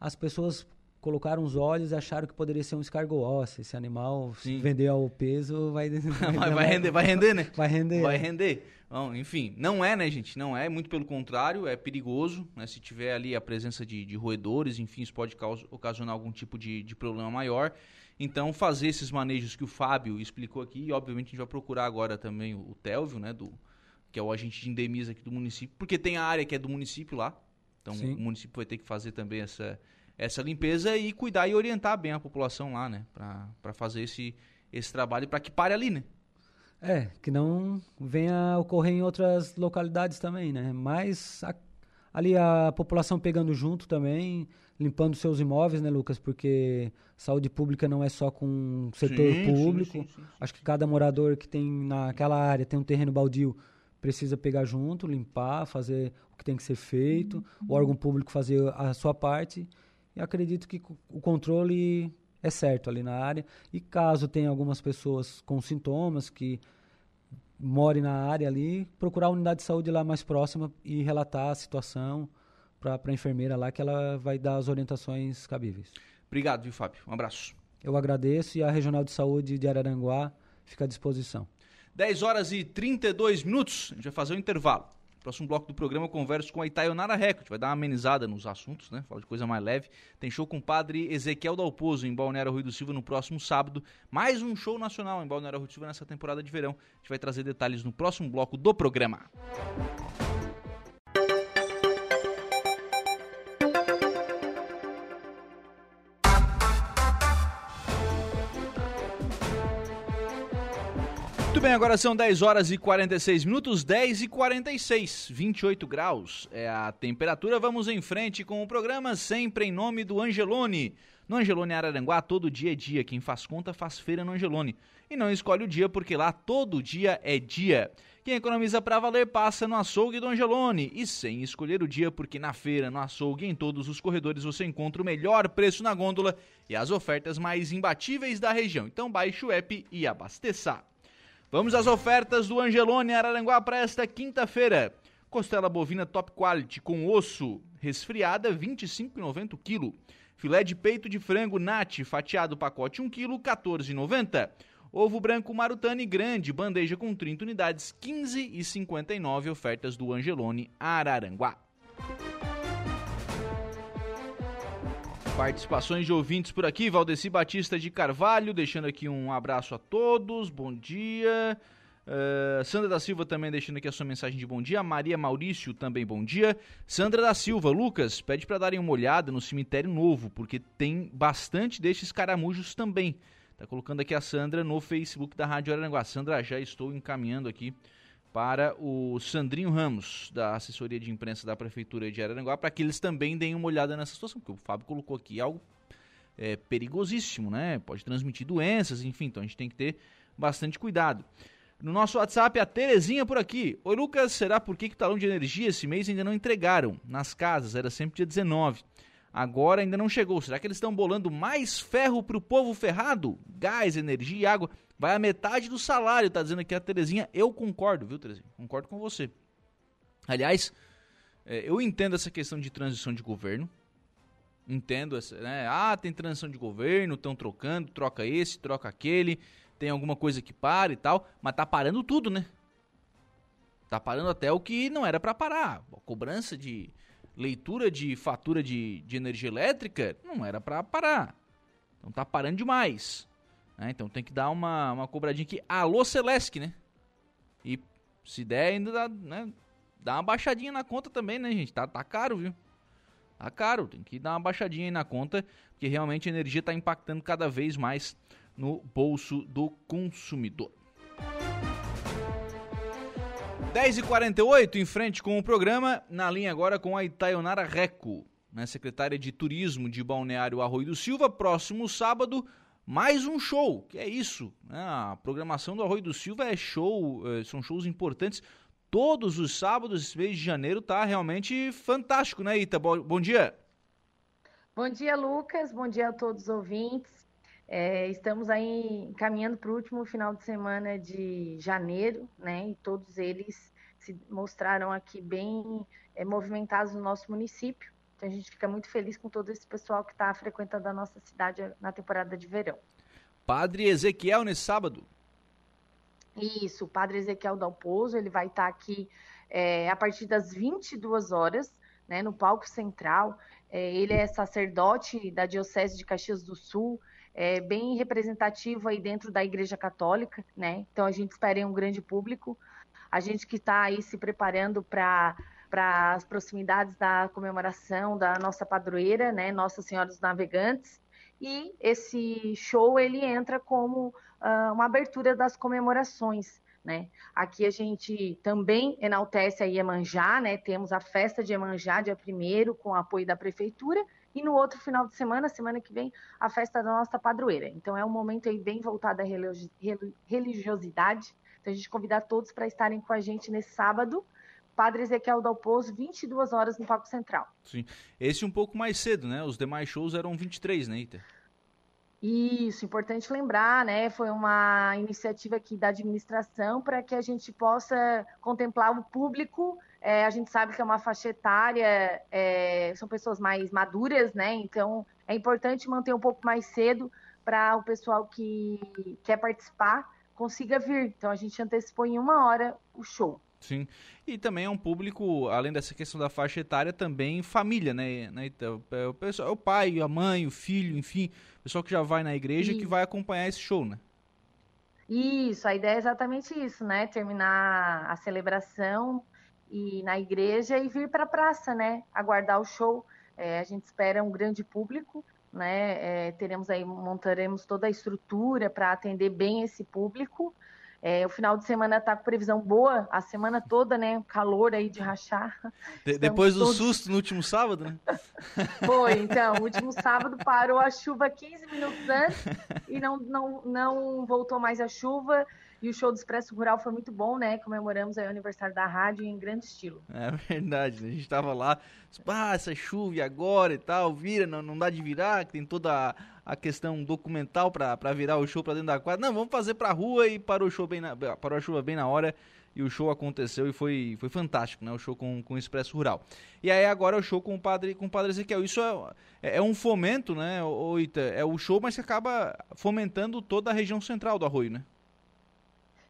S2: as pessoas colocaram os olhos e acharam que poderia ser um escargot ósseo. Esse animal,
S1: Sim.
S2: se vender ao peso, vai...
S1: vai, vai render, vai render, né?
S2: Vai render.
S1: Vai render. Bom, enfim, não é, né, gente? Não é, muito pelo contrário, é perigoso, né? Se tiver ali a presença de, de roedores, enfim, isso pode caus- ocasionar algum tipo de, de problema maior. Então, fazer esses manejos que o Fábio explicou aqui, e obviamente a gente vai procurar agora também o, o Telvio, né, do, que é o agente de endemias aqui do município, porque tem a área que é do município lá, então
S2: Sim.
S1: o município vai ter que fazer também essa, essa limpeza e cuidar e orientar bem a população lá, né, para fazer esse, esse trabalho para que pare ali, né?
S2: É, que não venha a ocorrer em outras localidades também, né? Mas a- ali a população pegando junto também, limpando seus imóveis, né, Lucas? Porque saúde pública não é só com o setor
S1: Sim,
S2: público.
S1: sim, sim, sim.
S2: Acho que cada morador que tem naquela área, tem um terreno baldio, precisa pegar junto, limpar, fazer o que tem que ser feito, o órgão público fazer a sua parte. E acredito que o controle é certo ali na área. E caso tenha algumas pessoas com sintomas que morem na área ali, procurar a unidade de saúde lá mais próxima e relatar a situação para a enfermeira lá, que ela vai dar as orientações cabíveis.
S1: Obrigado, viu, Fábio? Um abraço.
S2: Eu agradeço e a Regional de Saúde de Araranguá fica à disposição.
S1: 10 horas e 32 minutos, a gente vai fazer um intervalo. Próximo bloco do programa eu converso com a Itaionara Record, vai dar uma amenizada nos assuntos, né? Fala de coisa mais leve. Tem show com o padre Ezequiel Dalpozo em Balneário Rui do Silva no próximo sábado. Mais um show nacional em Balneário Rui do Silva nessa temporada de verão. A gente vai trazer detalhes no próximo bloco do programa. Muito bem, agora são 10 horas e 46 minutos, 10 e 46, 28 graus é a temperatura. Vamos em frente com o programa, sempre em nome do Angelone. No Angelone Araranguá, todo dia é dia. Quem faz conta faz feira no Angelone. E não escolhe o dia, porque lá todo dia é dia. Quem economiza pra valer passa no açougue do Angelone. E sem escolher o dia, porque na feira, no açougue, em todos os corredores você encontra o melhor preço na gôndola e as ofertas mais imbatíveis da região. Então baixe o app e abasteça. Vamos às ofertas do Angelone Araranguá para esta quinta-feira. Costela bovina top quality com osso resfriada 25,90 o quilo. Filé de peito de frango Nat, fatiado pacote 1 kg, 14,90. Ovo branco Marutani grande, bandeja com 30 unidades, 15,59 ofertas do Angelone Araranguá. Participações de ouvintes por aqui, Valdeci Batista de Carvalho, deixando aqui um abraço a todos, bom dia. Uh, Sandra da Silva também deixando aqui a sua mensagem de bom dia. Maria Maurício também bom dia. Sandra da Silva, Lucas, pede para darem uma olhada no cemitério novo, porque tem bastante destes caramujos também. Tá colocando aqui a Sandra no Facebook da Rádio Aranguá. Sandra, já estou encaminhando aqui para o Sandrinho Ramos, da assessoria de imprensa da Prefeitura de Araranguá, para que eles também deem uma olhada nessa situação, porque o Fábio colocou aqui algo é, perigosíssimo, né? Pode transmitir doenças, enfim, então a gente tem que ter bastante cuidado. No nosso WhatsApp, a Terezinha por aqui. Oi, Lucas, será por que, que o talão de energia esse mês ainda não entregaram? Nas casas, era sempre dia 19. Agora ainda não chegou. Será que eles estão bolando mais ferro para o povo ferrado? Gás, energia e água. Vai a metade do salário, tá dizendo aqui a Terezinha. Eu concordo, viu, Terezinha? Concordo com você. Aliás, é, eu entendo essa questão de transição de governo. Entendo essa, né? Ah, tem transição de governo, estão trocando, troca esse, troca aquele tem alguma coisa que para e tal, mas tá parando tudo, né? Tá parando até o que não era para parar. A cobrança de leitura de fatura de, de energia elétrica não era para parar. Então tá parando demais. Né? Então tem que dar uma, uma cobradinha aqui. Alô, Celesc, né? E se der, ainda dá, né? dá uma baixadinha na conta também, né, gente? Tá, tá caro, viu? Tá caro, tem que dar uma baixadinha aí na conta, porque realmente a energia tá impactando cada vez mais no bolso do consumidor. 10h48, em frente com o programa, na linha agora com a Itaionara Reco, né, secretária de Turismo de Balneário Arroio do Silva. Próximo sábado, mais um show, que é isso. Né, a programação do Arroio do Silva é show, é, são shows importantes. Todos os sábados, esse mês de janeiro, tá realmente fantástico, né, Ita? Bom dia.
S3: Bom dia, Lucas. Bom dia a todos os ouvintes. É, estamos aí caminhando para o último final de semana de janeiro, né? E todos eles se mostraram aqui bem é, movimentados no nosso município. Então a gente fica muito feliz com todo esse pessoal que está frequentando a nossa cidade na temporada de verão.
S1: Padre Ezequiel nesse sábado.
S3: Isso, o Padre Ezequiel Dalpozo, ele vai estar tá aqui é, a partir das 22 horas, né, no palco central. É, ele é sacerdote da Diocese de Caxias do Sul, é, bem representativo aí dentro da Igreja Católica, né? Então a gente espera um grande público. A gente que está aí se preparando para para as proximidades da comemoração da nossa padroeira, né, Nossa Senhora dos Navegantes, e esse show ele entra como uh, uma abertura das comemorações, né? Aqui a gente também enaltece a Iemanjá, né? Temos a festa de Iemanjá, dia 1 com o apoio da prefeitura, e no outro final de semana, semana que vem, a festa da nossa padroeira. Então é um momento aí bem voltado à religiosidade. Então a gente convidar todos para estarem com a gente nesse sábado, Padre Ezequiel Dalpozo, 22 horas no Palco Central.
S1: Sim. Esse um pouco mais cedo, né? Os demais shows eram 23, né, Ita?
S3: Isso, importante lembrar, né? Foi uma iniciativa aqui da administração para que a gente possa contemplar o público é, a gente sabe que é uma faixa etária, é, são pessoas mais maduras, né? Então é importante manter um pouco mais cedo para o pessoal que quer participar consiga vir. Então a gente antecipou em uma hora o show.
S1: Sim. E também é um público, além dessa questão da faixa etária, também família, né? né? Então, é o, pessoal, é o pai, a mãe, o filho, enfim, o pessoal que já vai na igreja e que vai acompanhar esse show, né?
S3: Isso, a ideia é exatamente isso, né? Terminar a celebração e na igreja e vir para a praça, né? Aguardar o show. É, a gente espera um grande público, né? É, teremos aí, montaremos toda a estrutura para atender bem esse público. É, o final de semana está com previsão boa, a semana toda, né? Calor aí de rachar.
S1: De, depois do todos... susto no último sábado, né?
S3: Foi, então, o último sábado parou a chuva 15 minutos antes e não, não, não voltou mais a chuva. E o show do Expresso Rural foi muito bom, né? Comemoramos aí o aniversário da rádio em grande estilo.
S1: É verdade, né? a gente tava lá, ah, essa chuva agora e tal, vira, não, não dá de virar, que tem toda a, a questão documental para virar o show para dentro da quadra. Não, vamos fazer pra rua e parou o show bem na, parou a chuva bem na hora e o show aconteceu e foi, foi fantástico, né? O show com, com o Expresso Rural. E aí agora é o show com o padre, com o padre Ezequiel. Isso é, é um fomento, né, Oita? É o show, mas que acaba fomentando toda a região central do Arroio, né?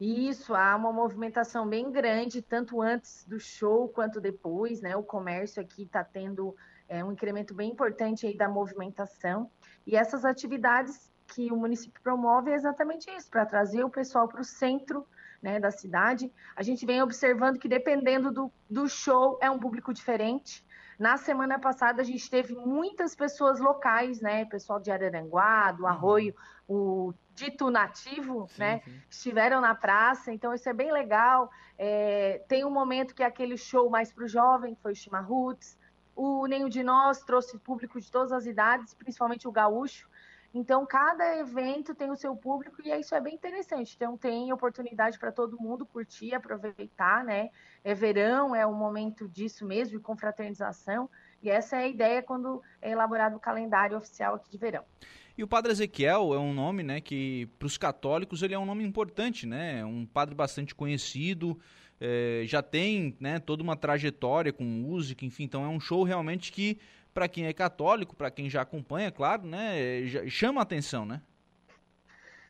S3: Isso, há uma movimentação bem grande, tanto antes do show quanto depois, né? O comércio aqui está tendo é, um incremento bem importante aí da movimentação. E essas atividades que o município promove é exatamente isso, para trazer o pessoal para o centro né, da cidade. A gente vem observando que dependendo do, do show é um público diferente. Na semana passada a gente teve muitas pessoas locais, né? Pessoal de Araranguá, do uhum. Arroio, o dito nativo, sim, né? Sim. Estiveram na praça, então isso é bem legal. É, tem um momento que é aquele show mais para o jovem, que foi o Chimarruts. O Nenhum de Nós trouxe público de todas as idades, principalmente o gaúcho. Então, cada evento tem o seu público e isso é bem interessante. Então, tem oportunidade para todo mundo curtir, aproveitar, né? É verão, é um momento disso mesmo, de confraternização. E essa é a ideia quando é elaborado o calendário oficial aqui de verão.
S1: E o Padre Ezequiel é um nome, né, que para os católicos ele é um nome importante, né? Um padre bastante conhecido, é, já tem, né, toda uma trajetória com música, enfim. Então é um show realmente que para quem é católico, para quem já acompanha, claro, né, chama a atenção, né?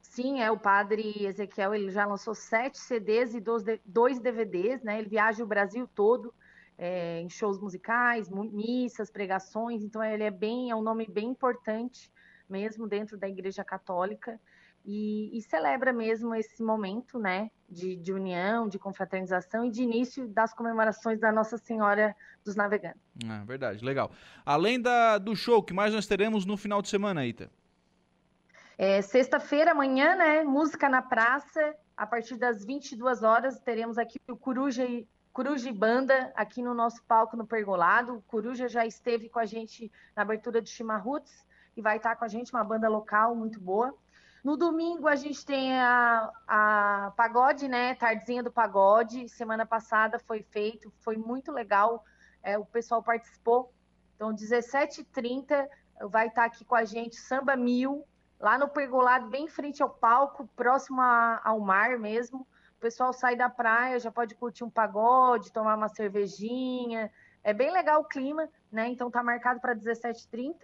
S3: Sim, é o padre Ezequiel, ele já lançou sete CDs e dois DVDs, né? Ele viaja o Brasil todo é, em shows musicais, missas, pregações, então ele é bem, é um nome bem importante mesmo dentro da Igreja Católica e, e celebra mesmo esse momento, né, de, de, união, de confraternização e de início das comemorações da Nossa Senhora dos Navegantes.
S1: Ah, verdade, legal. Além da, do show, que mais nós teremos no final de semana, Ita?
S3: É, Sexta-feira, amanhã, né, música na praça, a partir das 22 horas, teremos aqui o Coruja e Coruja e Banda aqui no nosso palco no Pergolado. O Coruja já esteve com a gente na abertura de Chimarruts e vai estar com a gente, uma banda local muito boa. No domingo a gente tem a, a Pagode, né? Tardezinha do Pagode. Semana passada foi feito, foi muito legal. É, o pessoal participou. Então, 17h30 vai estar aqui com a gente Samba Mil, lá no Pergolado, bem frente ao palco, próximo a, ao mar mesmo. O pessoal sai da praia, já pode curtir um pagode, tomar uma cervejinha. É bem legal o clima, né? Então tá marcado para 17h30.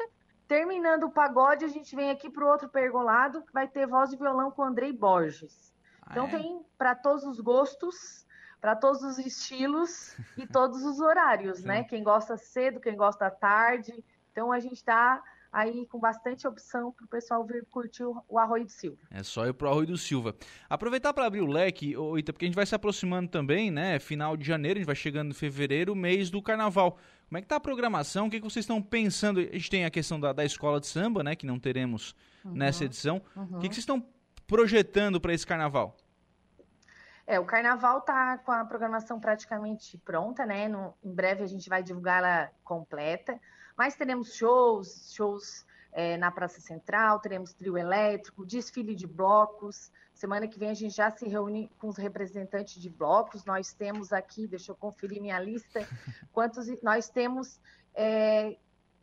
S3: Terminando o pagode, a gente vem aqui para o outro pergolado, que vai ter voz e violão com Andrei Borges. Ah, então é? tem para todos os gostos, para todos os estilos e todos os horários, né? Quem gosta cedo, quem gosta tarde. Então a gente está aí com bastante opção para o pessoal vir curtir o Arroio do Silva.
S1: É só ir para o Arroio do Silva. Aproveitar para abrir o leque, Ita, porque a gente vai se aproximando também, né? Final de janeiro, a gente vai chegando em fevereiro, mês do carnaval. Como é que tá a programação? O que, que vocês estão pensando? A gente tem a questão da, da escola de samba, né? Que não teremos uhum. nessa edição. Uhum. O que, que vocês estão projetando para esse carnaval?
S3: É, o carnaval tá com a programação praticamente pronta, né? No, em breve a gente vai divulgá-la completa. Mas teremos shows, shows é, na Praça Central, teremos trio elétrico, desfile de blocos. Semana que vem a gente já se reúne com os representantes de blocos. Nós temos aqui, deixa eu conferir minha lista, quantos nós temos é,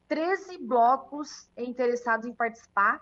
S3: 13 blocos interessados em participar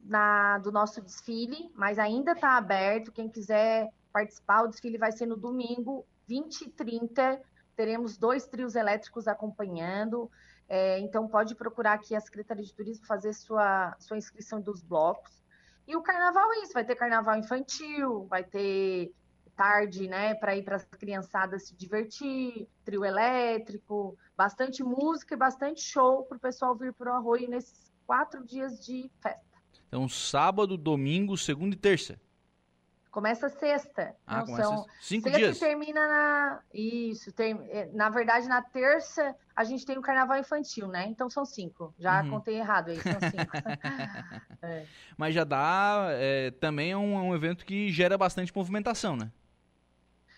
S3: na, do nosso desfile, mas ainda está aberto. Quem quiser participar, o desfile vai ser no domingo, 20 e 30. Teremos dois trios elétricos acompanhando. É, então, pode procurar aqui a Secretaria de Turismo fazer sua, sua inscrição dos blocos. E o carnaval é isso: vai ter carnaval infantil, vai ter tarde, né, para ir para as criançadas se divertir, trio elétrico, bastante música e bastante show para o pessoal vir para o Arroio nesses quatro dias de festa.
S1: Então, sábado, domingo, segunda e terça.
S3: Começa sexta.
S1: Ah, não, começa são cinco
S3: sexta
S1: dias.
S3: termina na. Isso, tem... É, na verdade, na terça a gente tem o carnaval infantil, né? Então são cinco. Já uhum. contei errado aí, são cinco.
S1: é. Mas já dá. É, também é um, um, evento que gera bastante movimentação, né?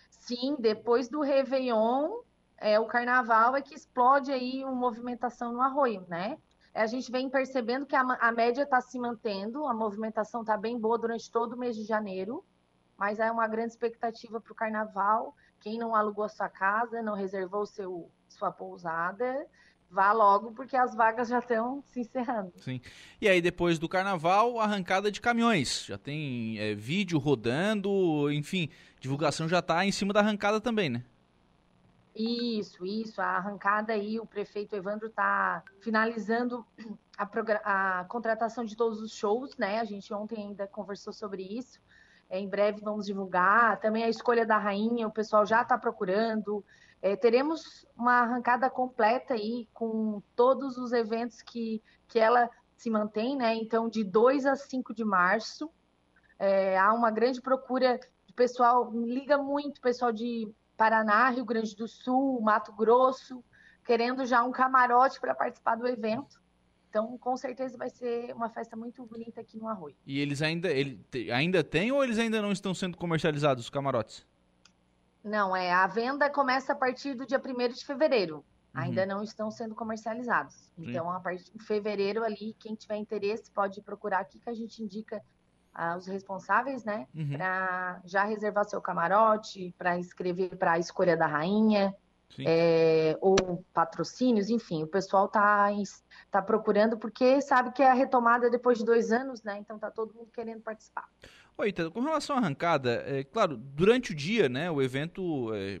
S3: Sim, depois do Réveillon, é, o carnaval é que explode aí uma movimentação no arroio, né? a gente vem percebendo que a, a média está se mantendo, a movimentação está bem boa durante todo o mês de janeiro mas é uma grande expectativa para o carnaval. Quem não alugou a sua casa, não reservou seu, sua pousada, vá logo, porque as vagas já estão se encerrando.
S1: Sim. E aí, depois do carnaval, arrancada de caminhões. Já tem é, vídeo rodando, enfim, divulgação já está em cima da arrancada também, né?
S3: Isso, isso. A arrancada aí, o prefeito Evandro está finalizando a, a, contratação de todos os shows, né? A gente ontem ainda conversou sobre isso. É, em breve vamos divulgar. Também a escolha da rainha, o pessoal já está procurando. É, teremos uma arrancada completa aí com todos os eventos que, que ela se mantém, né? Então, de 2 a 5 de março, é, há uma grande procura de pessoal, liga muito pessoal de Paraná, Rio Grande do Sul, Mato Grosso, querendo já um camarote para participar do evento. Então, com certeza vai ser uma festa muito bonita aqui no Arroio.
S1: E eles ainda, ele, ainda têm ou eles ainda não estão sendo comercializados, os camarotes?
S3: Não, é. A venda começa a partir do dia 1 de fevereiro. Uhum. Ainda não estão sendo comercializados. Sim. Então, a partir de fevereiro ali, quem tiver interesse pode procurar aqui que a gente indica ah, os responsáveis, né? Uhum. Para já reservar seu camarote, para escrever para a escolha da rainha. É, ou patrocínios, enfim, o pessoal está tá procurando porque sabe que é a retomada depois de dois anos, né? Então tá todo mundo querendo participar.
S1: Oi, Ita, com relação à arrancada, é claro, durante o dia, né, o evento é,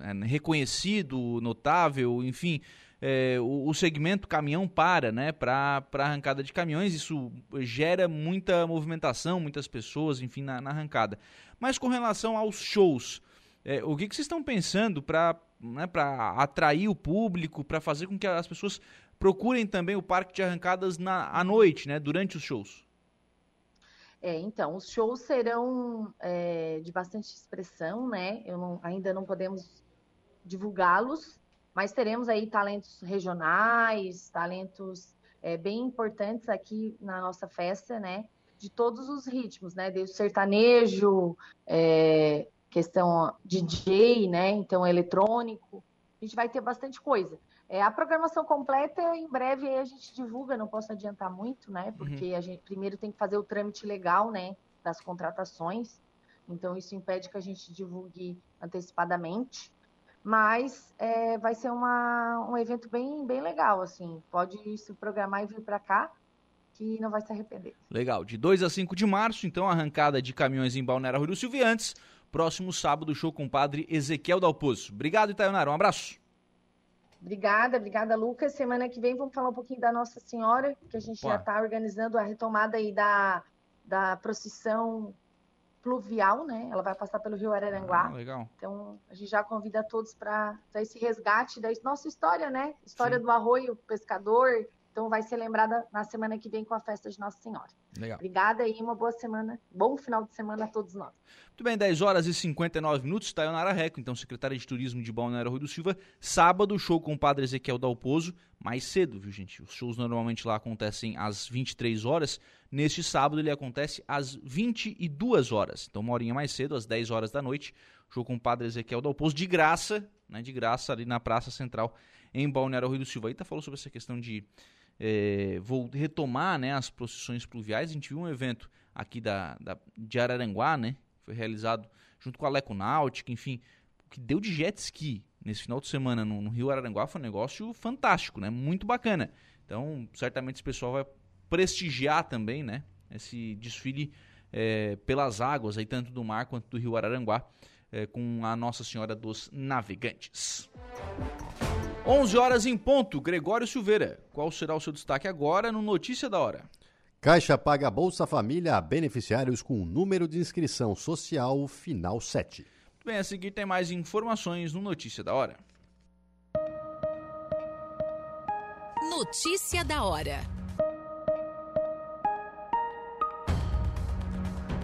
S1: é reconhecido, notável, enfim, é, o, o, segmento caminhão para, né, para arrancada de caminhões, isso gera muita movimentação, muitas pessoas, enfim, na, na arrancada. Mas com relação aos shows, é, o que, que vocês estão pensando para né, atrair o público, para fazer com que as pessoas procurem também o parque de arrancadas na, à noite, né, durante os shows?
S3: É, então, os shows serão é, de bastante expressão, né? Não, ainda não podemos divulgá-los, mas teremos aí talentos regionais, talentos é, bem importantes aqui na nossa festa, né? De todos os ritmos, né? Desde o sertanejo, é, questão DJ, né? Então, eletrônico. A gente vai ter bastante coisa. É, a programação completa, em breve a gente divulga, não posso adiantar muito, né? Uhum. Porque uhum. a gente primeiro tem que fazer o trâmite legal, né? Das contratações. Então, isso impede que a gente divulgue antecipadamente. Mas é, vai ser uma, um evento bem, bem legal, assim. Pode se programar e vir para cá, que não vai se arrepender.
S1: Legal. De 2 a 5 de março, então, arrancada de caminhões em Balneário Rui do Silvio. Próximo sábado, show com o padre Ezequiel Dalpozo. Obrigado, Itaionara. Um abraço.
S3: Obrigada, obrigada, Lucas. Semana que vem vamos falar um pouquinho da Nossa Senhora, que a gente já está organizando a retomada aí da, da procissão pluvial, né? Ela vai passar pelo Rio Araranguá. Ah,
S1: legal.
S3: Então, a gente já convida todos para esse resgate da nossa história, né? História Sim. do arroio pescador, então vai ser lembrada na semana que vem com a festa de Nossa Senhora.
S1: Legal.
S3: Obrigada e uma boa semana, bom final de semana a todos nós.
S1: Muito bem, 10 horas e 59 minutos, Taionara Reco, então secretária de Turismo de Balneário Rui do Silva. Sábado, show com o Padre Ezequiel Dalpozo, mais cedo, viu gente? Os shows normalmente lá acontecem às 23 horas. Neste sábado ele acontece às 22 horas. Então uma horinha mais cedo, às 10 horas da noite, show com o Padre Ezequiel Dalpozo, de graça, né? De graça ali na Praça Central em Balneário Rui do Silva. Aí tá falou sobre essa questão de é, vou retomar né, as procissões pluviais. A gente viu um evento aqui da, da, de Araranguá, né? Foi realizado junto com a Leco Náutica, enfim, o que deu de jet ski nesse final de semana no, no, Rio Araranguá foi um negócio fantástico, né? Muito bacana. Então, certamente esse pessoal vai prestigiar também, né? Esse desfile é, pelas águas, aí, tanto do mar quanto do Rio Araranguá, é, com a Nossa Senhora dos Navegantes. 11 horas em ponto. Gregório Silveira, qual será o seu destaque agora no Notícia da Hora?
S4: Caixa paga Bolsa Família a beneficiários com número de inscrição social final 7.
S1: Muito bem, a seguir tem mais informações no Notícia da Hora.
S5: Notícia da Hora.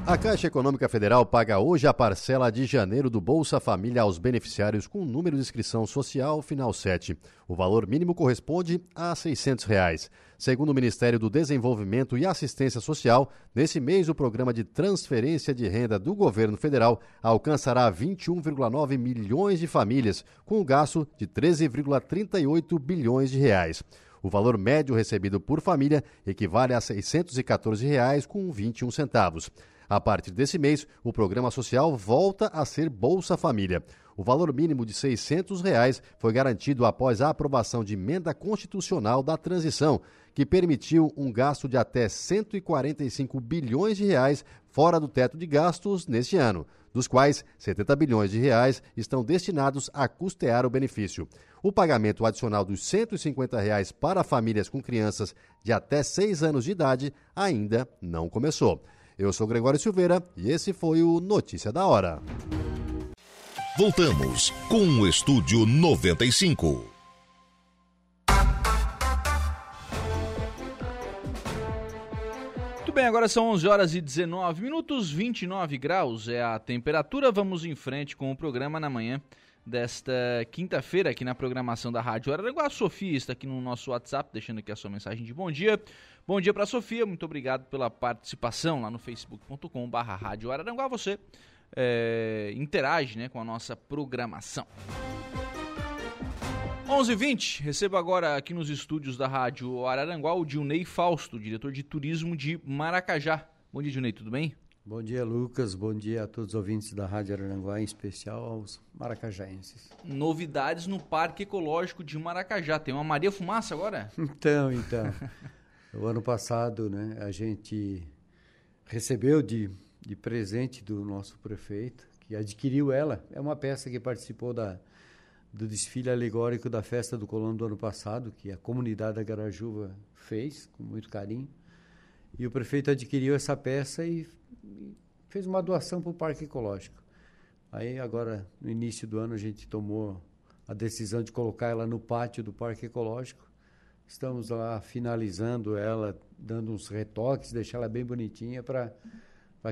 S4: A Caixa Econômica Federal paga hoje a parcela de janeiro do Bolsa Família aos beneficiários com número de inscrição social final 7. O valor mínimo corresponde a 600 reais. Segundo o Ministério do Desenvolvimento e Assistência Social, nesse mês o programa de transferência de renda do governo federal alcançará 21,9 milhões de famílias, com um gasto de 13,38 bilhões de reais. O valor médio recebido por família equivale a R$ 614,21. A partir desse mês, o programa social volta a ser Bolsa Família. O valor mínimo de 600 reais foi garantido após a aprovação de emenda constitucional da transição, que permitiu um gasto de até 145 bilhões de reais fora do teto de gastos neste ano, dos quais 70 bilhões de reais estão destinados a custear o benefício. O pagamento adicional dos 150 reais para famílias com crianças de até 6 anos de idade ainda não começou. Eu sou Gregório Silveira e esse foi o Notícia da Hora.
S6: Voltamos com o Estúdio 95.
S1: Muito bem, agora são 11 horas e 19 minutos, 29 graus é a temperatura. Vamos em frente com o programa na manhã desta quinta-feira aqui na programação da Rádio Araranguá. A Sofia está aqui no nosso WhatsApp, deixando aqui a sua mensagem de bom dia. Bom dia para Sofia, muito obrigado pela participação lá no facebook.com.br Rádio Araranguá. Você é, interage né, com a nossa programação. 11h20, recebo agora aqui nos estúdios da Rádio Araranguá o Dilnei Fausto, diretor de turismo de Maracajá. Bom dia, Dilnei, tudo bem?
S5: Bom dia, Lucas. Bom dia a todos os ouvintes da Rádio Araranguá, em especial aos maracajaenses.
S1: Novidades no Parque Ecológico de Maracajá. Tem uma Maria Fumaça agora?
S5: Então, então. o ano passado, né, a gente recebeu de, de presente do nosso prefeito, que adquiriu ela. É uma peça que participou da, do desfile alegórico da Festa do Colono do ano passado, que a comunidade da Garajuva fez com muito carinho. E o prefeito adquiriu essa peça e fez uma doação para o Parque Ecológico. Aí agora, no início do ano, a gente tomou a decisão de colocar ela no pátio do Parque Ecológico. Estamos lá finalizando ela, dando uns retoques, deixar ela bem bonitinha para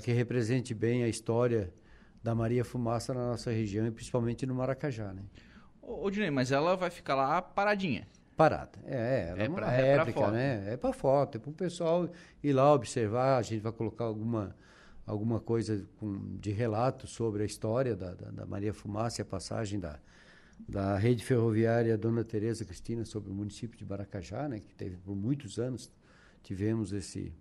S5: que represente bem a história da Maria Fumaça na nossa região e principalmente no Maracajá, né?
S1: Ô, ô Dinei, mas ela vai ficar lá paradinha.
S5: Parada. É, ela é, é uma pra, réplica, é foto. né? É para foto, é para o pessoal ir lá observar. A gente vai colocar alguma alguma coisa com, de relato sobre a história da, da, da, Maria Fumaça e a passagem da, da rede ferroviária Dona Teresa Cristina sobre o município de Baracajá, né, que teve por muitos anos, tivemos esse,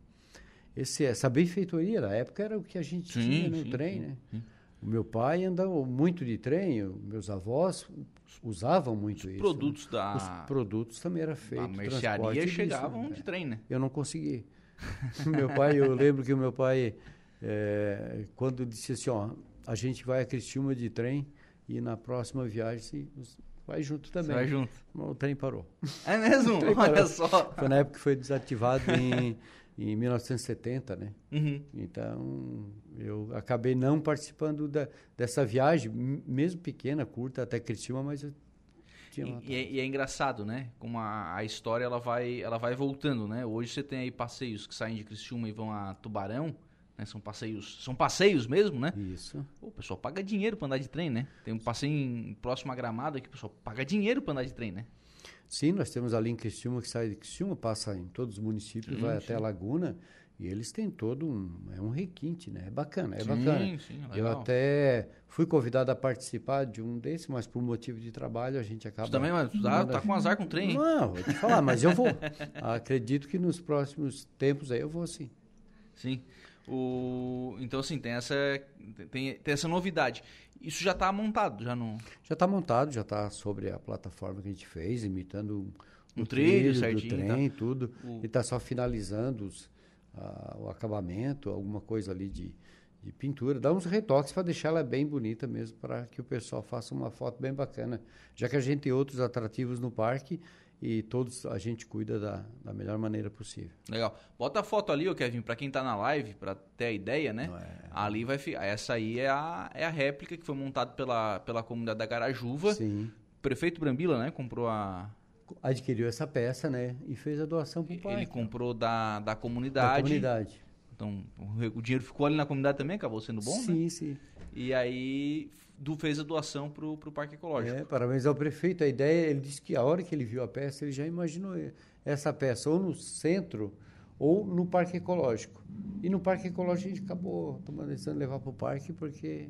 S5: esse essa benfeitoria. Na época era o que a gente sim, tinha no sim, trem, sim, né? O meu pai andava muito de trem, meus avós usavam muito
S1: Os
S5: isso.
S1: Né? Produtos né? da...
S5: Os produtos também era feito. A
S1: mercearia chegavam disso, né? de trem, né?
S5: Eu não consegui. meu pai, eu lembro que o meu pai é, quando disse assim, ó, a gente vai a Criciúma de trem e na próxima viagem vai junto também. Você
S1: vai junto.
S5: O trem parou.
S1: É mesmo? Olha
S5: parou.
S1: só.
S5: Foi na época que foi desativado em, em 1970, né?
S1: Uhum.
S5: Então, eu acabei não participando da, dessa viagem, mesmo pequena, curta, até Criciúma, mas eu
S1: e, e, é, e, é, engraçado, né? Como a, a, história ela vai, ela vai voltando, né? Hoje você tem aí passeios que saem de Criciúma e vão a Tubarão, né? São passeios, são passeios mesmo, né?
S5: Isso.
S1: o pessoal paga dinheiro para andar de trem, né? Tem um passeio em, próximo à Gramada que o pessoal paga dinheiro para andar de trem, né?
S5: Sim, nós temos ali em Criciúma, que sai de Criciúma, passa em todos os municípios, sim, vai sim. até a Laguna, e eles têm todo um, é um requinte, né? É bacana, é sim, bacana.
S1: Sim,
S5: é Eu até fui convidado a participar de um desses, mas por motivo de trabalho a gente acaba...
S1: Você também, mas tá, tá com azar com o trem, hein?
S5: Não, vou te falar, mas eu vou. Acredito que nos próximos tempos aí eu vou sim.
S1: Sim. O, então, assim, tem essa, tem, tem essa novidade. Isso já está montado, já não...
S5: Já está montado, já está sobre a plataforma que a gente fez, imitando
S1: um, um trilho, trilho certinho,
S5: do trem, tá. tudo. O... E está só finalizando os, o acabamento, alguma coisa ali de, de pintura. Dá uns retoques para deixar ela bem bonita mesmo, para que o pessoal faça uma foto bem bacana. Já que a gente tem outros atrativos no parque e todos a gente cuida da, da melhor maneira possível.
S1: Legal. Bota a foto ali, ô Kevin, para quem está na live, para ter a ideia, né? É... Ali vai ficar. Essa aí é a, é a réplica que foi montada pela, pela comunidade da Garajuva.
S5: Sim.
S1: O prefeito Brambila, né? Comprou a.
S5: Adquiriu essa peça, né? E fez a doação para o pai.
S1: Ele comprou da, da comunidade. Da
S5: comunidade.
S1: Então, o, dinheiro ficou ali na comunidade também, acabou sendo bom,
S5: sim,
S1: né?
S5: Sim, sim.
S1: E aí do, fez a doação para o Parque Ecológico.
S5: É, parabéns ao prefeito. A ideia, ele disse que a hora que ele viu a peça, ele já imaginou essa peça ou no centro ou no Parque Ecológico. E no Parque Ecológico a gente acabou tomando a decisão de levar para o parque porque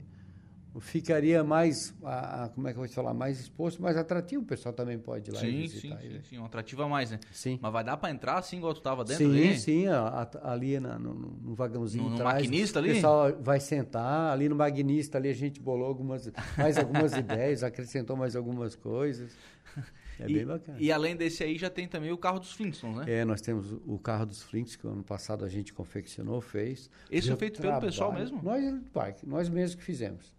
S5: ficaria mais, a, a, como é que eu vou te falar, mais exposto, mais atrativo, o pessoal também pode ir lá
S1: sim,
S5: e visitar.
S1: Sim, sim, sim, um atrativo a mais, né?
S5: Sim.
S1: Mas vai dar para entrar assim, igual tu tava dentro
S5: sim,
S1: ali?
S5: Sim, a, ali na, no, no, vagãozinho
S1: no, no
S5: atrás,
S1: maquinista ali?
S5: O pessoal vai sentar, ali no maquinista ali a gente bolou algumas, mais algumas ideias, acrescentou mais algumas coisas. É
S1: e,
S5: bem bacana.
S1: E além desse aí já tem também o carro dos Flintstones, né?
S5: É, nós temos o carro dos Flintstones, que ano passado a gente confeccionou, fez.
S1: Esse foi feito pelo pessoal mesmo?
S5: Nós do parque, nós mesmos que fizemos.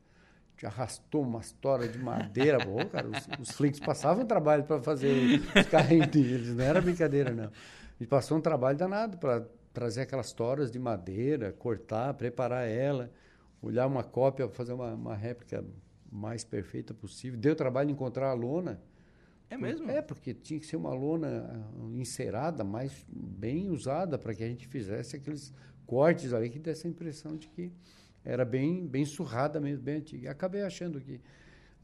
S5: Gente arrastou umas toras de madeira, boa, cara. Os, os Flintstones passavam trabalho para fazer os carrinhos deles, não era brincadeira, não. Gente passou um trabalho danado para trazer aquelas toras de madeira, cortar, preparar ela, olhar uma cópia, fazer uma, uma réplica mais perfeita possível. Deu trabalho encontrar a lona.
S1: É mesmo?
S5: É, porque tinha que ser uma lona encerada, mais bem usada, para que a gente fizesse aqueles cortes ali que desse a impressão de que era bem, bem surrada mesmo, bem antiga. Acabei achando que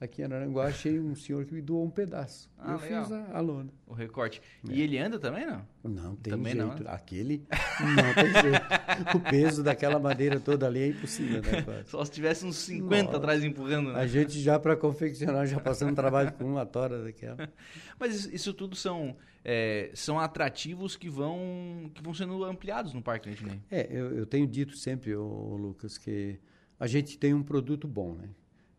S5: aqui em Araranguá achei um senhor que me doou um pedaço. Ah, eu legal. fiz a, a, lona.
S1: O recorte. É. E ele anda também, não?
S5: Não tem
S1: também
S5: jeito.
S1: Não, né?
S5: Aquele não tem jeito. O peso daquela madeira toda ali é impossível, né? Quase.
S1: Só se tivesse uns 50 Nossa. atrás empurrando, né?
S5: A gente já para confeccionar, já passando trabalho com uma tora daquela.
S1: Mas isso tudo são, é, são atrativos que vão, que vão sendo ampliados no Parque Disney.
S5: É, eu, eu tenho dito sempre, ô, Lucas, que a gente tem um produto bom, né?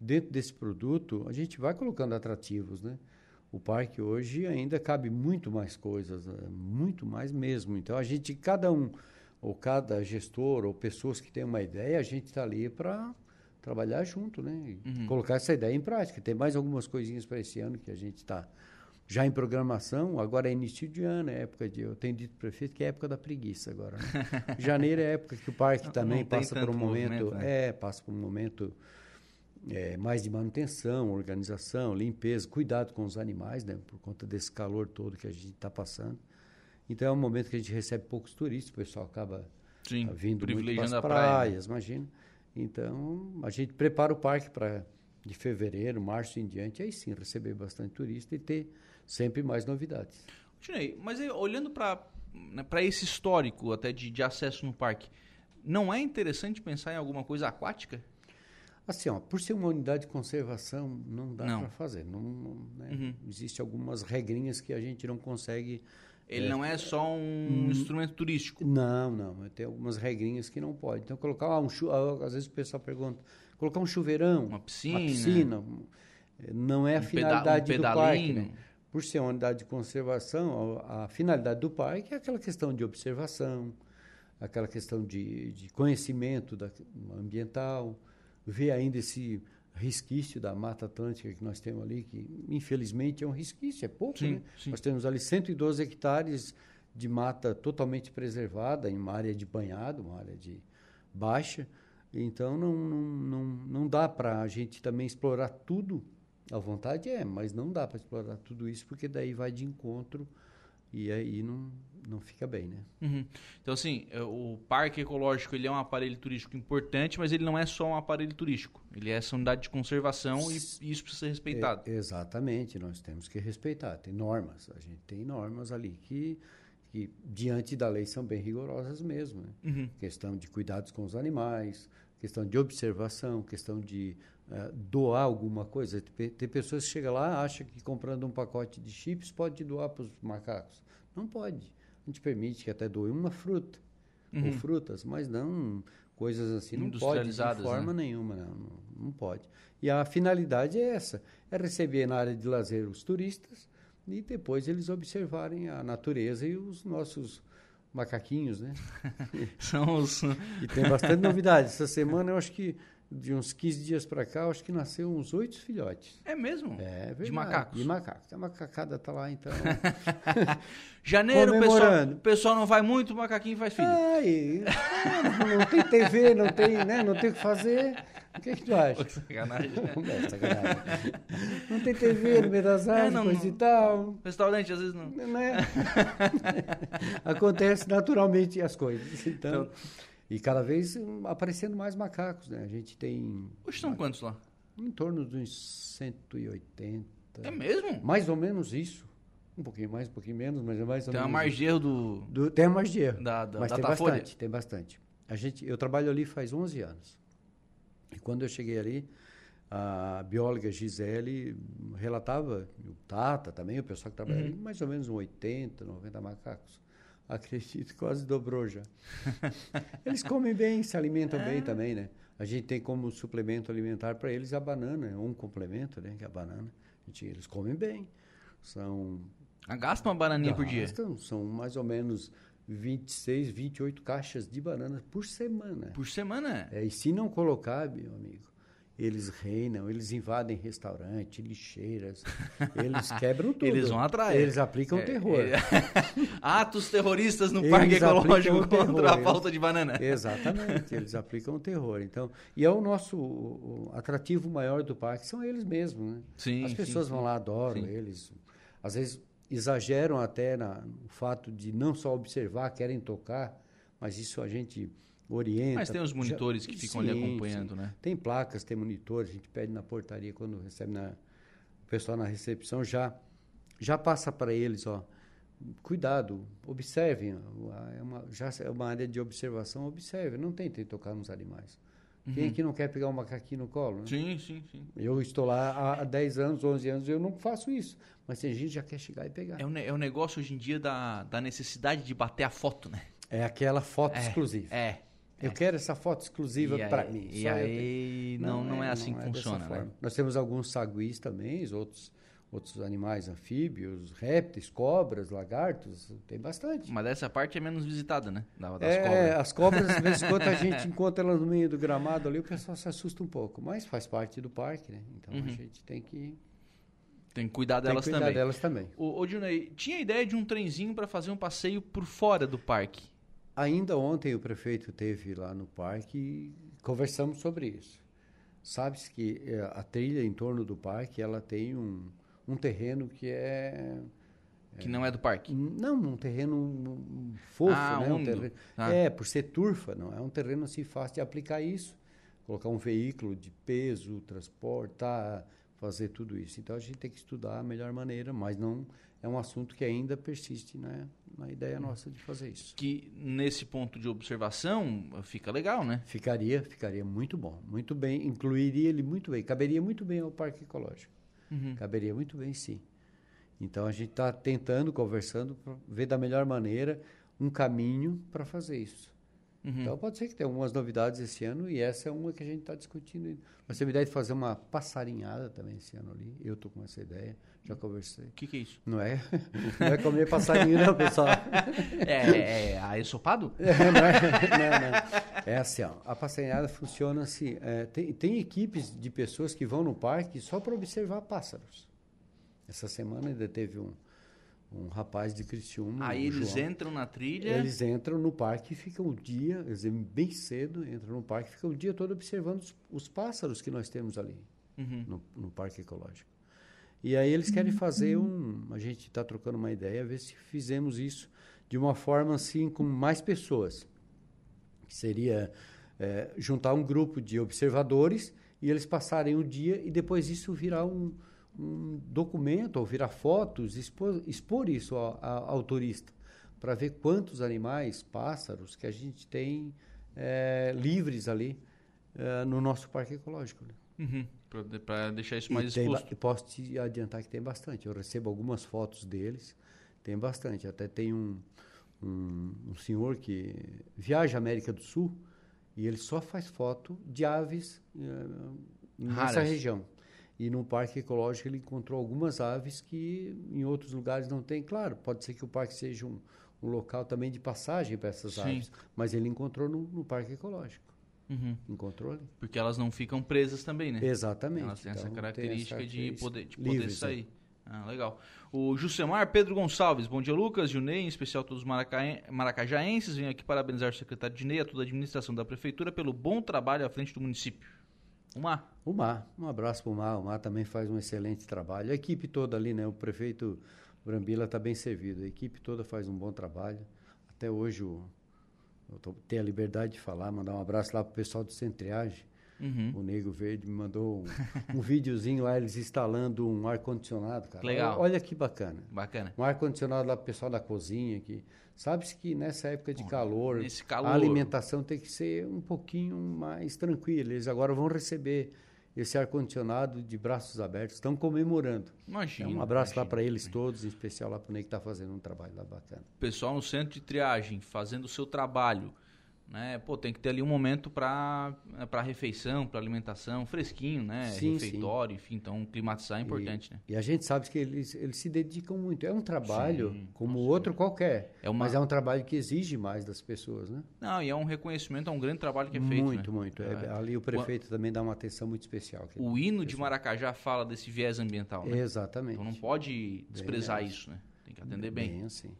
S5: Dentro desse produto, a gente vai colocando atrativos, né? O parque hoje ainda cabe muito mais coisas, né? muito mais mesmo. Então, a gente, cada um, ou cada gestor, ou pessoas que têm uma ideia, a gente está ali para trabalhar junto, né? Uhum. Colocar essa ideia em prática. Tem mais algumas coisinhas para esse ano que a gente está já em programação, agora é início de ano, é época de. Eu tenho dito para o prefeito que é época da preguiça agora. Né? Janeiro é época que o parque também não passa por um momento. Né? É, passa por um momento é, mais de manutenção, organização, limpeza, cuidado com os animais, né? Por conta desse calor todo que a gente está passando. Então é um momento que a gente recebe poucos turistas, o pessoal acaba
S1: Sim,
S5: uh, vindo muito para as
S1: praia,
S5: praias, né? imagina. Então a gente prepara o parque para de fevereiro, março em diante, aí sim receber bastante turista e ter sempre mais novidades.
S1: Tinei, mas aí, olhando para né, esse histórico até de, de acesso no parque, não é interessante pensar em alguma coisa aquática?
S5: Assim, ó, por ser uma unidade de conservação, não dá para fazer. Não, não né? uhum. Existem algumas regrinhas que a gente não consegue.
S1: Ele é, não é só um hum, instrumento turístico.
S5: Não, não. Tem algumas regrinhas que não pode. Então, colocar ah, um às vezes o pessoal pergunta, colocar um chuveirão,
S1: uma piscina,
S5: uma piscina não é a um finalidade peda um do parque, né? Por ser uma unidade de conservação, a, a, finalidade do parque é aquela questão de observação, aquela questão de, de conhecimento da, ambiental, ver ainda esse resquício da Mata Atlântica que nós temos ali, que infelizmente é um resquício, é pouco, sim, né? Sim. Nós temos ali 112 hectares de mata totalmente preservada, em uma área de banhado, uma área de baixa. Então não, não, não, não dá para a gente também explorar tudo. A vontade é, mas não dá para explorar tudo isso, porque daí vai de encontro e aí não, não fica bem, né?
S1: Uhum. Então, assim, é, o parque ecológico ele é um aparelho turístico importante, mas ele não é só um aparelho turístico. Ele é essa unidade de conservação e, e isso precisa ser respeitado.
S5: É, exatamente, nós temos que respeitar. Tem normas, a gente tem normas ali que, que diante da lei, são bem rigorosas mesmo. Né? Uhum. Questão de cuidados com os animais, questão de observação, questão de uh, doar alguma coisa. Tem pessoas que chegam lá acham que comprando um pacote de chips pode doar para os macacos. Não pode. A gente permite que até doe uma fruta uhum. ou frutas, mas não coisas assim. Não pode de forma né? nenhuma, não, não, não pode. E a finalidade é essa: é receber na área de lazer os turistas e depois eles observarem a natureza e os nossos macaquinhos, né?
S1: São os...
S5: E tem bastante novidade. Essa semana eu acho que de uns 15 dias para cá, acho que nasceu uns oito filhotes.
S1: É mesmo?
S5: É verdade.
S1: De macacos?
S5: De macacos. A macacada tá lá, então.
S1: Janeiro, o pessoal, o pessoal não vai muito, o macaquinho faz filho.
S5: Ai, não, não tem TV, não tem, né, não tem o que fazer. O que, é que tu acha?
S1: sacanagem. Né?
S5: É, sacanagem. Não tem TV no meio das árvores, é, não, coisa não, e tal.
S1: Restaurante, às vezes não.
S5: Né? Acontece naturalmente as coisas. Então, então e cada vez aparecendo mais macacos, né? A gente tem...
S1: Hoje são quantos lá?
S5: Em torno de uns 180.
S1: É mesmo?
S5: Mais ou menos isso. Um pouquinho mais, um pouquinho menos, mas é mais ou
S1: tem
S5: menos.
S1: Tem a margem do...
S5: do... Tem a margem.
S1: Da, da,
S5: mas
S1: da
S5: tem bastante, tem bastante. A gente, eu trabalho ali faz 11 anos. E quando eu cheguei ali, a bióloga Gisele relatava, o Tata também, o pessoal que trabalha uhum. mais ou menos 80, 90 macacos. Acredito, quase dobrou já. eles comem bem, se alimentam é. bem também, né? A gente tem como suplemento alimentar para eles a banana, um complemento, né? Que é a banana. A gente, eles comem bem. São.
S1: Ah, gasta uma bananinha gastam, por dia?
S5: São mais ou menos 26, 28 caixas de bananas por semana.
S1: Por semana?
S5: É, e se não colocar, meu amigo, eles reinam, eles invadem restaurante, lixeiras, eles quebram tudo.
S1: Eles vão atrás.
S5: Eles aplicam é, terror. É,
S1: atos terroristas no eles parque ecológico contra a falta de banana.
S5: Exatamente, eles aplicam o terror. Então, e é o nosso o atrativo maior do parque são eles mesmos, né?
S1: Sim,
S5: As pessoas
S1: sim,
S5: vão lá, adoram sim. eles. Às vezes exageram até na, no fato de não só observar, querem tocar, mas isso a gente orienta.
S1: Mas tem os monitores já, que ficam sim, ali acompanhando, sim. né?
S5: Tem placas, tem monitores, a gente pede na portaria quando recebe na, o pessoal na recepção já já passa para eles, ó, cuidado, observem, é uma, já é uma área de observação, observe, não tentem tocar nos animais. Uhum. Quem que não quer pegar um macaquinho no colo? Né?
S1: Sim, sim, sim.
S5: Eu estou lá há 10 anos, 11 anos, eu não faço isso. Mas tem gente que já quer chegar e pegar.
S1: É o, é o negócio hoje em dia da, da necessidade de bater a foto, né?
S5: É aquela foto
S1: é,
S5: exclusiva.
S1: É.
S5: Eu é. quero essa foto exclusiva para mim.
S1: E aí não, não, não, é, assim que é funciona, né?
S5: Nós temos alguns saguis também, outros outros animais anfíbios, répteis, cobras, lagartos, tem bastante.
S1: Mas essa parte é menos visitada, né?
S5: Das é, cobras. as cobras, às vezes, quando a gente encontra elas no meio do gramado ali, o pessoal se assusta um pouco. Mas faz parte do parque, né? Então uhum. a gente tem que.
S1: Tem que cuidar delas
S5: tem que cuidar
S1: também.
S5: delas também.
S1: Ô, ô Junei, tinha ideia de um trenzinho para fazer um passeio por fora do parque?
S5: Ainda ontem o prefeito teve lá no parque e conversamos sobre isso. Sabe-se que eh, a trilha em torno do parque ela tem um, um terreno que é
S1: que não é do parque?
S5: Não, um terreno fofo,
S1: ah,
S5: né?
S1: Um
S5: terreno, ah. É, por ser turfa, não é um terreno assim fácil de aplicar isso. Colocar um veículo de peso, transportar, fazer tudo isso. Então a gente tem que estudar a melhor maneira, mas não é um assunto que ainda persiste né, na ideia nossa de fazer isso.
S1: Que nesse ponto de observação fica legal, né?
S5: Ficaria, ficaria muito bom, muito bem, incluiria ele muito bem, caberia muito bem ao parque ecológico. Uhum. Caberia muito bem, sim. Então a gente está tentando, conversando, para ver da melhor maneira um caminho para fazer isso. Uhum. Então pode ser que tenha algumas novidades esse ano e essa é uma que a gente está discutindo. Nós temos a ideia de fazer uma passarinhada também esse ano ali. Eu estou com essa ideia, já conversei. O
S1: que, que, é isso?
S5: Não é, não é comer passarinho, não, pessoal.
S1: É, é, é a ensopado?
S5: É, não, é, não, não. é assim, ó, a passarinhada funciona assim. É, tem, tem equipes de pessoas que vão no parque só para observar pássaros. Essa semana ainda teve um, um rapaz de Criciúma.
S1: Aí eles João. entram na trilha?
S5: Eles entram no parque e ficam o dia, eles bem cedo, entram no parque e ficam o dia todo observando os, os pássaros que nós temos ali uhum. no, no, parque ecológico. E aí eles querem fazer um. A gente está trocando uma ideia, ver se fizemos isso de uma forma assim com mais pessoas. Que seria é, juntar um grupo de observadores e eles passarem o dia e depois isso virar um um documento ou virar fotos, expor, expor isso ao, ao turista, para ver quantos animais, pássaros que a gente tem é, livres ali é, no nosso parque ecológico. Né?
S1: Uhum, para deixar isso mais e exposto.
S5: Tem, posso te adiantar que tem bastante. Eu recebo algumas fotos deles, tem bastante. Até tem um, um, um senhor que viaja à América do Sul e ele só faz foto de aves uh, nessa região. E no parque ecológico ele encontrou algumas aves que em outros lugares não tem. Claro, pode ser que o parque seja um, um local também de passagem para essas Sim. aves, mas ele encontrou no, no parque ecológico. Uhum. Encontrou ali.
S1: Porque elas não ficam presas também, né?
S5: Exatamente.
S1: Elas têm então, essa característica essa de poder, de poder livres, sair. É. Ah, legal. O Jusemar Pedro Gonçalves, bom dia Lucas, Junei, em especial todos os maracajaenses. Venho aqui parabenizar o secretário de Ney e a toda a administração da prefeitura pelo bom trabalho à frente do município.
S5: O Mar. O Mar. Um abraço para o Mar. O Mar também faz um excelente trabalho. A equipe toda ali, né? O prefeito Brambila está bem servido. A equipe toda faz um bom trabalho. Até hoje eu tô, tenho a liberdade de falar, mandar um abraço lá para o pessoal do Centriage. Uhum. O Nego Verde me mandou um, um videozinho lá, eles instalando um ar-condicionado, cara.
S1: Legal.
S5: Olha, olha que bacana.
S1: Bacana.
S5: Um ar-condicionado lá pro pessoal da cozinha aqui. Sabe-se que nessa época de Bom, calor,
S1: calor,
S5: a alimentação tem que ser um pouquinho mais tranquila. Eles agora vão receber esse ar-condicionado de braços abertos. Estão comemorando.
S1: Imagina.
S5: Então, um abraço
S1: imagina,
S5: lá para eles
S1: imagina.
S5: todos, em especial lá para o Ney que está fazendo um trabalho lá bacana.
S1: Pessoal no centro de triagem, fazendo o seu trabalho. Né? Pô, tem que ter ali um momento para para refeição, para alimentação, fresquinho, né?
S5: Sim,
S1: Refeitório, enfim, então climatizar é importante, né?
S5: E a gente sabe que eles, eles se dedicam muito. É um trabalho
S1: Sim,
S5: como outro qualquer,
S1: É uma-
S5: mas é um trabalho que exige mais das pessoas, né?
S1: Não, e é um reconhecimento a um grande trabalho que é feito,
S5: muito,
S1: né?
S5: muito. É, ali o prefeito também dá uma atenção muito especial.
S1: O hino de Maracajá fala desse viés ambiental, né?
S5: Exatamente.
S1: Então não pode desprezar
S5: Bem,
S1: isso, né? Tem que atender bem.
S5: Bem assim.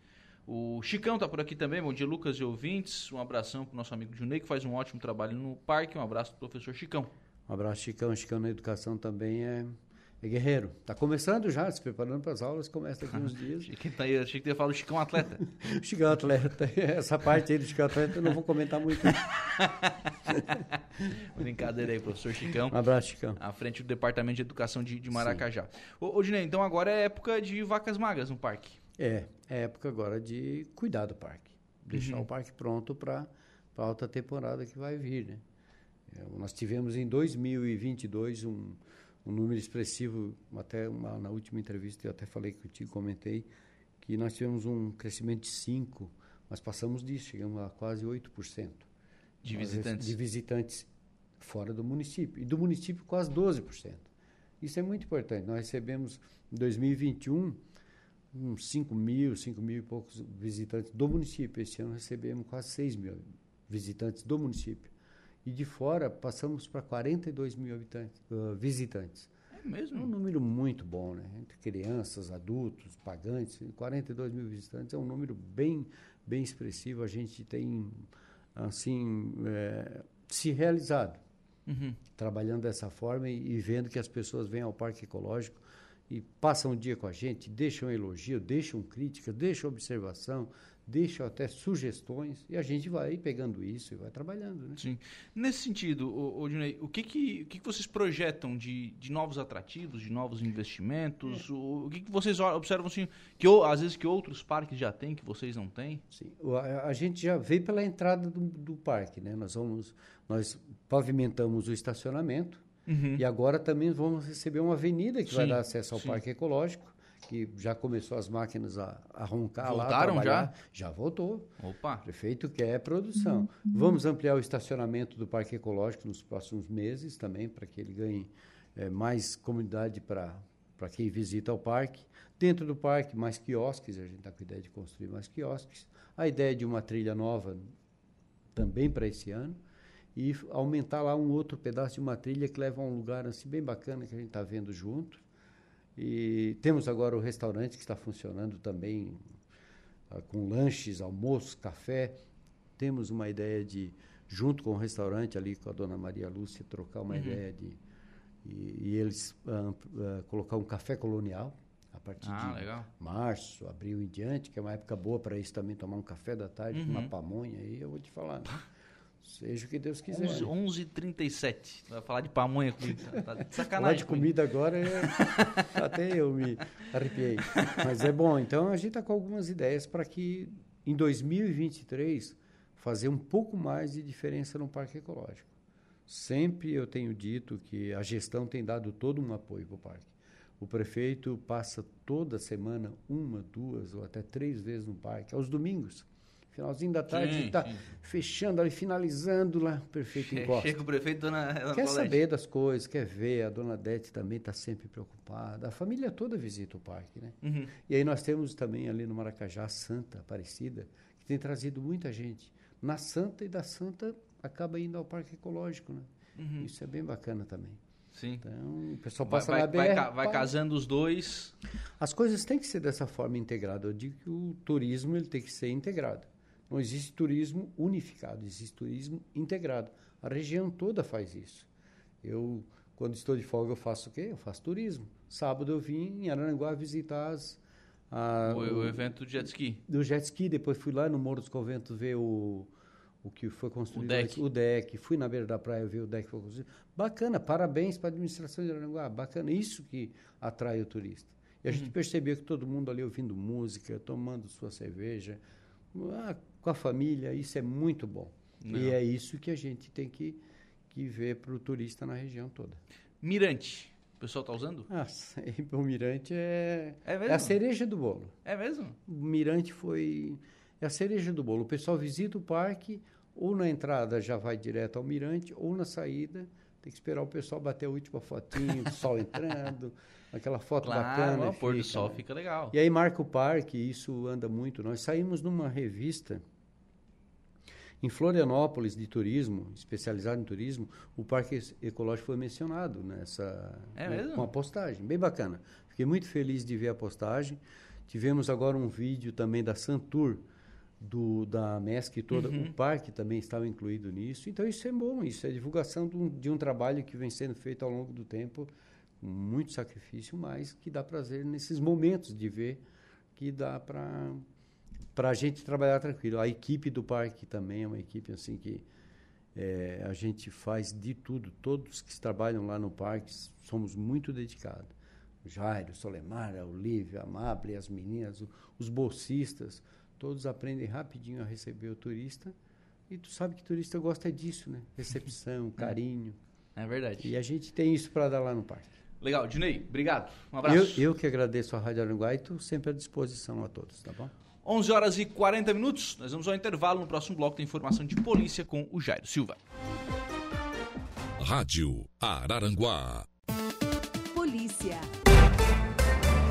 S1: O Chicão tá por aqui também. Bom dia, Lucas e ouvintes. Um abração pro nosso amigo Junei, que faz um ótimo trabalho no parque. Um abraço pro professor Chicão.
S5: Um abraço, Chicão. Chicão na educação também é, é guerreiro. Está começando já, se preparando para as aulas, começa daqui uns dias.
S1: Achei que, tá aí, achei que ia falar do Chicão atleta.
S5: Chicão atleta, essa parte aí do Chicão atleta eu não vou comentar muito.
S1: Brincadeira aí, professor Chicão.
S5: Um abraço, Chicão.
S1: À frente do Departamento de Educação de, de Maracajá. Ô, ô Dinei, então agora é época de vacas magras no parque.
S5: É, é época agora de cuidar do parque. Deixar
S1: Uhum.
S5: o parque pronto para a alta temporada que vai vir, né? É, nós tivemos em 2022 um, um número expressivo, até uma- na última entrevista eu até falei contigo, comentei, que nós tivemos um crescimento de 5%, mas passamos disso, chegamos a quase 8%.
S1: De
S5: Nós
S1: visitantes.
S5: De visitantes fora do município. E do município quase 12%. Isso é muito importante. Nós recebemos em 2021 uns 5 mil, 5 mil e poucos visitantes do município. Esse ano recebemos quase 6 mil visitantes do município. E de fora passamos para 42 mil habitantes, ah, visitantes.
S1: É
S5: É um
S1: mesmo?
S5: número muito bom, né? Entre crianças, adultos, pagantes, 42 mil visitantes é um número bem, bem expressivo. A gente tem, assim, eh, se realizado
S1: Uhum.
S5: trabalhando dessa forma e, e vendo que as pessoas vêm ao Parque Ecológico e passam o dia com a gente, deixam elogio, deixam crítica, deixam observação, deixam até sugestões e a gente vai pegando isso e vai trabalhando, né?
S1: Sim. Nesse sentido, ô Dinei, o que que, o que que vocês projetam de, de novos atrativos, de novos investimentos? O, o que, que vocês o- observam, assim, que às vezes que outros parques já têm, que vocês não têm?
S5: Sim. O- A, a gente já veio pela entrada do, do parque, né? Nós vamos, nós pavimentamos o estacionamento
S1: Uhum.
S5: e agora também vamos receber uma avenida que vai
S1: Sim,
S5: dar acesso ao
S1: sim.
S5: Parque Ecológico, que já começou as máquinas a, a roncar lá, a
S1: Voltaram já?
S5: Já voltou.
S1: Opa!
S5: O prefeito quer produção. Vamos ampliar o estacionamento do Parque Ecológico nos próximos meses também, para que ele ganhe eh, mais comunidade para quem visita o parque. Dentro do parque, mais quiosques, a gente está com a ideia de construir mais quiosques. A ideia de uma trilha nova também para esse ano. E aumentar lá um outro pedaço de uma trilha que leva a um lugar assim bem bacana que a gente está vendo junto. E temos agora o restaurante que está funcionando também ah, com lanches, almoço, café. Temos uma ideia de, junto com o restaurante ali com a dona Maria Lúcia, trocar uma ideia de. E, e eles ah, ah, colocar um café colonial a partir
S1: Ah,
S5: de
S1: legal.
S5: março, abril em diante, que é uma época boa para isso também, tomar um café da tarde,
S1: Uhum.
S5: uma pamonha aí, eu vou te falar. Seja o que Deus quiser.
S1: 11, 11h37. Vai falar de pamonha comigo. Tá, de
S5: Falar
S1: sacanagem.
S5: de
S1: comigo.
S5: comida agora, até eu me arrepiei. Mas é bom, então a gente está com algumas ideias para que em 2023 fazer um pouco mais de diferença no parque ecológico. Sempre eu tenho dito que a gestão tem dado todo um apoio para o parque. O prefeito passa toda semana uma, duas ou até três vezes no parque, aos domingos. Finalzinho da tarde,
S1: Sim,
S5: está
S1: sim.
S5: fechando ali, finalizando lá, o prefeito
S1: Che-
S5: encosta.
S1: Chega o prefeito, dona Ana
S5: Quer saber das coisas, quer ver, a dona Dete também está sempre preocupada. A família toda visita o parque, né?
S1: Uhum.
S5: E aí nós temos também ali no Maracajá a Santa Aparecida, que tem trazido muita gente. Na Santa e da Santa acaba indo ao Parque Ecológico, né?
S1: Uhum.
S5: Isso é bem bacana também.
S1: Sim.
S5: Então, o pessoal
S1: Vai,
S5: passa
S1: vai,
S5: na BR.
S1: vai ca- vai
S5: pá.
S1: casando os dois.
S5: As coisas têm que ser dessa forma integrada. Eu digo que o turismo ele tem que ser integrado. Não existe turismo unificado, existe turismo integrado. A região toda faz isso. Eu, quando estou de folga, eu faço o quê? Eu faço turismo. Sábado eu vim em Araranguá visitar as, a,
S1: o, o evento do jet ski.
S5: do jet ski, depois fui lá no Morro dos Conventos ver o, o que foi construído.
S1: deck.
S5: antes, O deck. Fui na beira da praia ver o deck que foi construído. Bacana, parabéns para a administração de Aranguá. Bacana, isso que atrai o turista. E a
S1: Uhum.
S5: gente percebeu que todo mundo ali ouvindo música, tomando sua cerveja, ah, com a família, isso é muito bom.
S1: Não.
S5: E é isso que a gente tem que, que ver para o turista na região toda.
S1: Mirante. O pessoal tá usando?
S5: Nossa, o Mirante é,
S1: É
S5: é a cereja do bolo.
S1: É mesmo?
S5: O Mirante foi é a cereja do bolo. O pessoal visita o parque, ou na entrada já vai direto ao Mirante, ou na saída tem que esperar o pessoal bater a última fotinho, o sol entrando, aquela foto
S1: Claro,
S5: bacana.
S1: o pôr do sol
S5: né?
S1: fica legal.
S5: E aí marca o parque, isso anda muito. Nós saímos numa revista em Florianópolis de turismo, especializado em turismo, o parque ecológico foi mencionado nessa
S1: É
S5: né, com a postagem, bem bacana. Fiquei muito feliz de ver a postagem. Tivemos agora um vídeo também da Santur do da MESC toda,
S1: Uhum.
S5: o parque também estava incluído nisso. Então isso é bom, isso é divulgação de um, de um trabalho que vem sendo feito ao longo do tempo, com muito sacrifício, mas que dá prazer nesses momentos de ver que dá para para a gente trabalhar tranquilo. A equipe do parque também é uma equipe assim que é, a gente faz de tudo. Todos que trabalham lá no parque somos muito dedicados. O Jairo, o Solemar, a Olívia, a Amable, as meninas, o- os bolsistas, todos aprendem rapidinho a receber o turista. E tu sabe que turista gosta disso, né? Recepção, carinho.
S1: É verdade.
S5: E a gente tem isso para dar lá no parque.
S1: Legal, Dinei, obrigado. Um
S5: Eu,
S1: abraço.
S5: eu que agradeço a Rádio Aranguá e estou sempre à disposição a todos, tá bom?
S1: 11 horas e 40 minutos. Nós vamos ao intervalo. No próximo bloco tem informação de polícia com o Jairo Silva.
S6: Rádio Araranguá.
S7: Polícia.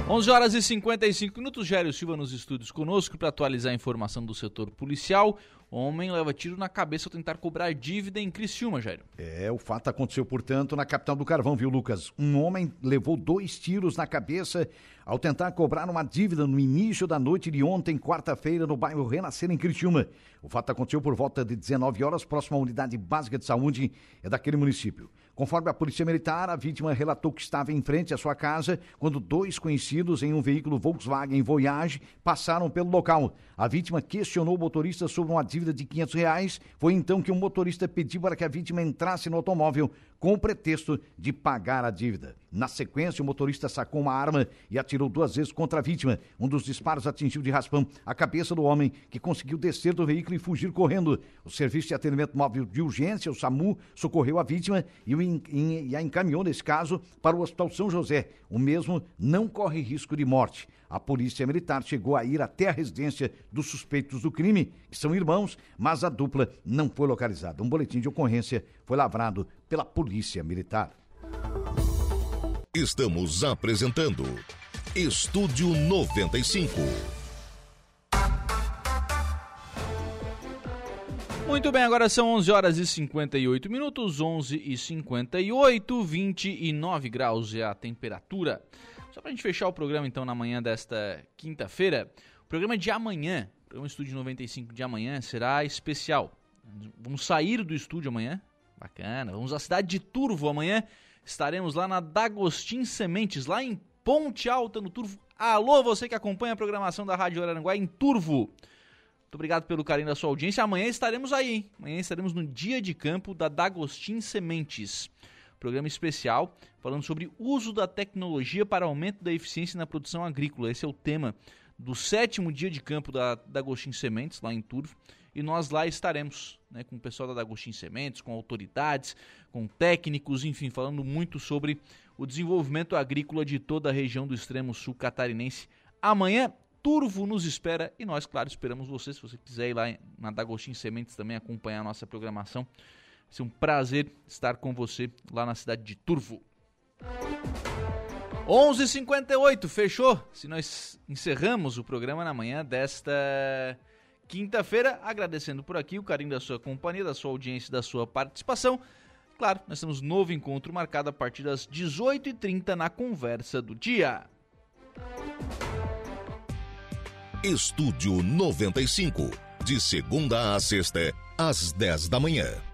S1: 11 horas e 55 minutos. Jairo Silva nos estúdios conosco para atualizar a informação do setor policial. Homem leva tiro na cabeça ao tentar cobrar dívida em Criciúma, Jairo.
S8: É, o fato aconteceu, portanto, na capital do Carvão, viu, Lucas? Um homem levou dois tiros na cabeça ao tentar cobrar uma dívida no início da noite de ontem, quarta-feira, no bairro Renascer, em Criciúma. O fato aconteceu por volta de 19 horas, próximo à unidade básica de saúde é daquele município. Conforme a Polícia Militar, a vítima relatou que estava em frente à sua casa quando dois conhecidos em um veículo Volkswagen Voyage passaram pelo local. A vítima questionou o motorista sobre uma dívida de 500 reais. Foi então que o motorista pediu para que a vítima entrasse no automóvel com o pretexto de pagar a dívida. Na sequência, o motorista sacou uma arma e atirou duas vezes contra a vítima. Um dos disparos atingiu de raspão a cabeça do homem, que conseguiu descer do veículo e fugir correndo. O Serviço de Atendimento Móvel de Urgência, o SAMU, socorreu a vítima e, e a encaminhou, nesse caso, para o Hospital São José. O mesmo não corre risco de morte. A polícia militar chegou a ir até a residência dos suspeitos do crime, que são irmãos, mas a dupla não foi localizada. Um boletim de ocorrência foi lavrado pela polícia militar.
S6: Estamos apresentando Estúdio 95.
S1: Muito bem, agora são 11 horas e 58 minutos, 11 e 58, 29 graus é a temperatura. Só pra gente fechar o programa então na manhã desta quinta-feira, o programa de amanhã, o programa Estúdio 95 de amanhã será especial. Vamos sair do estúdio amanhã, bacana, vamos à cidade de Turvo amanhã, estaremos lá na Dagostin Sementes, lá em Ponte Alta, no Turvo. Alô, você que acompanha a programação da Rádio Araranguá em Turvo. Muito obrigado pelo carinho da sua audiência. Amanhã estaremos aí? Amanhã estaremos no dia de campo da Dagostin Sementes. Programa especial falando sobre uso da tecnologia para aumento da eficiência na produção agrícola. Esse é o tema do sétimo dia de campo da Dagostin Sementes, lá em Turvo. E nós lá estaremos, né, com o pessoal da Dagostin Sementes, com autoridades, com técnicos, enfim, falando muito sobre o desenvolvimento agrícola de toda a região do extremo sul catarinense. Amanhã, Turvo nos espera e nós, claro, esperamos você. Se você quiser ir lá na Dagostin Sementes também acompanhar a nossa programação, vai ser um prazer estar com você lá na cidade de Turvo. 11:58 fechou. Se nós encerramos o programa na manhã desta quinta-feira, agradecendo por aqui o carinho da sua companhia, da sua audiência, da sua participação. Claro, nós temos novo encontro marcado a partir das 18h30 na conversa do dia.
S6: Estúdio 95. De segunda a sexta, às 10 da manhã.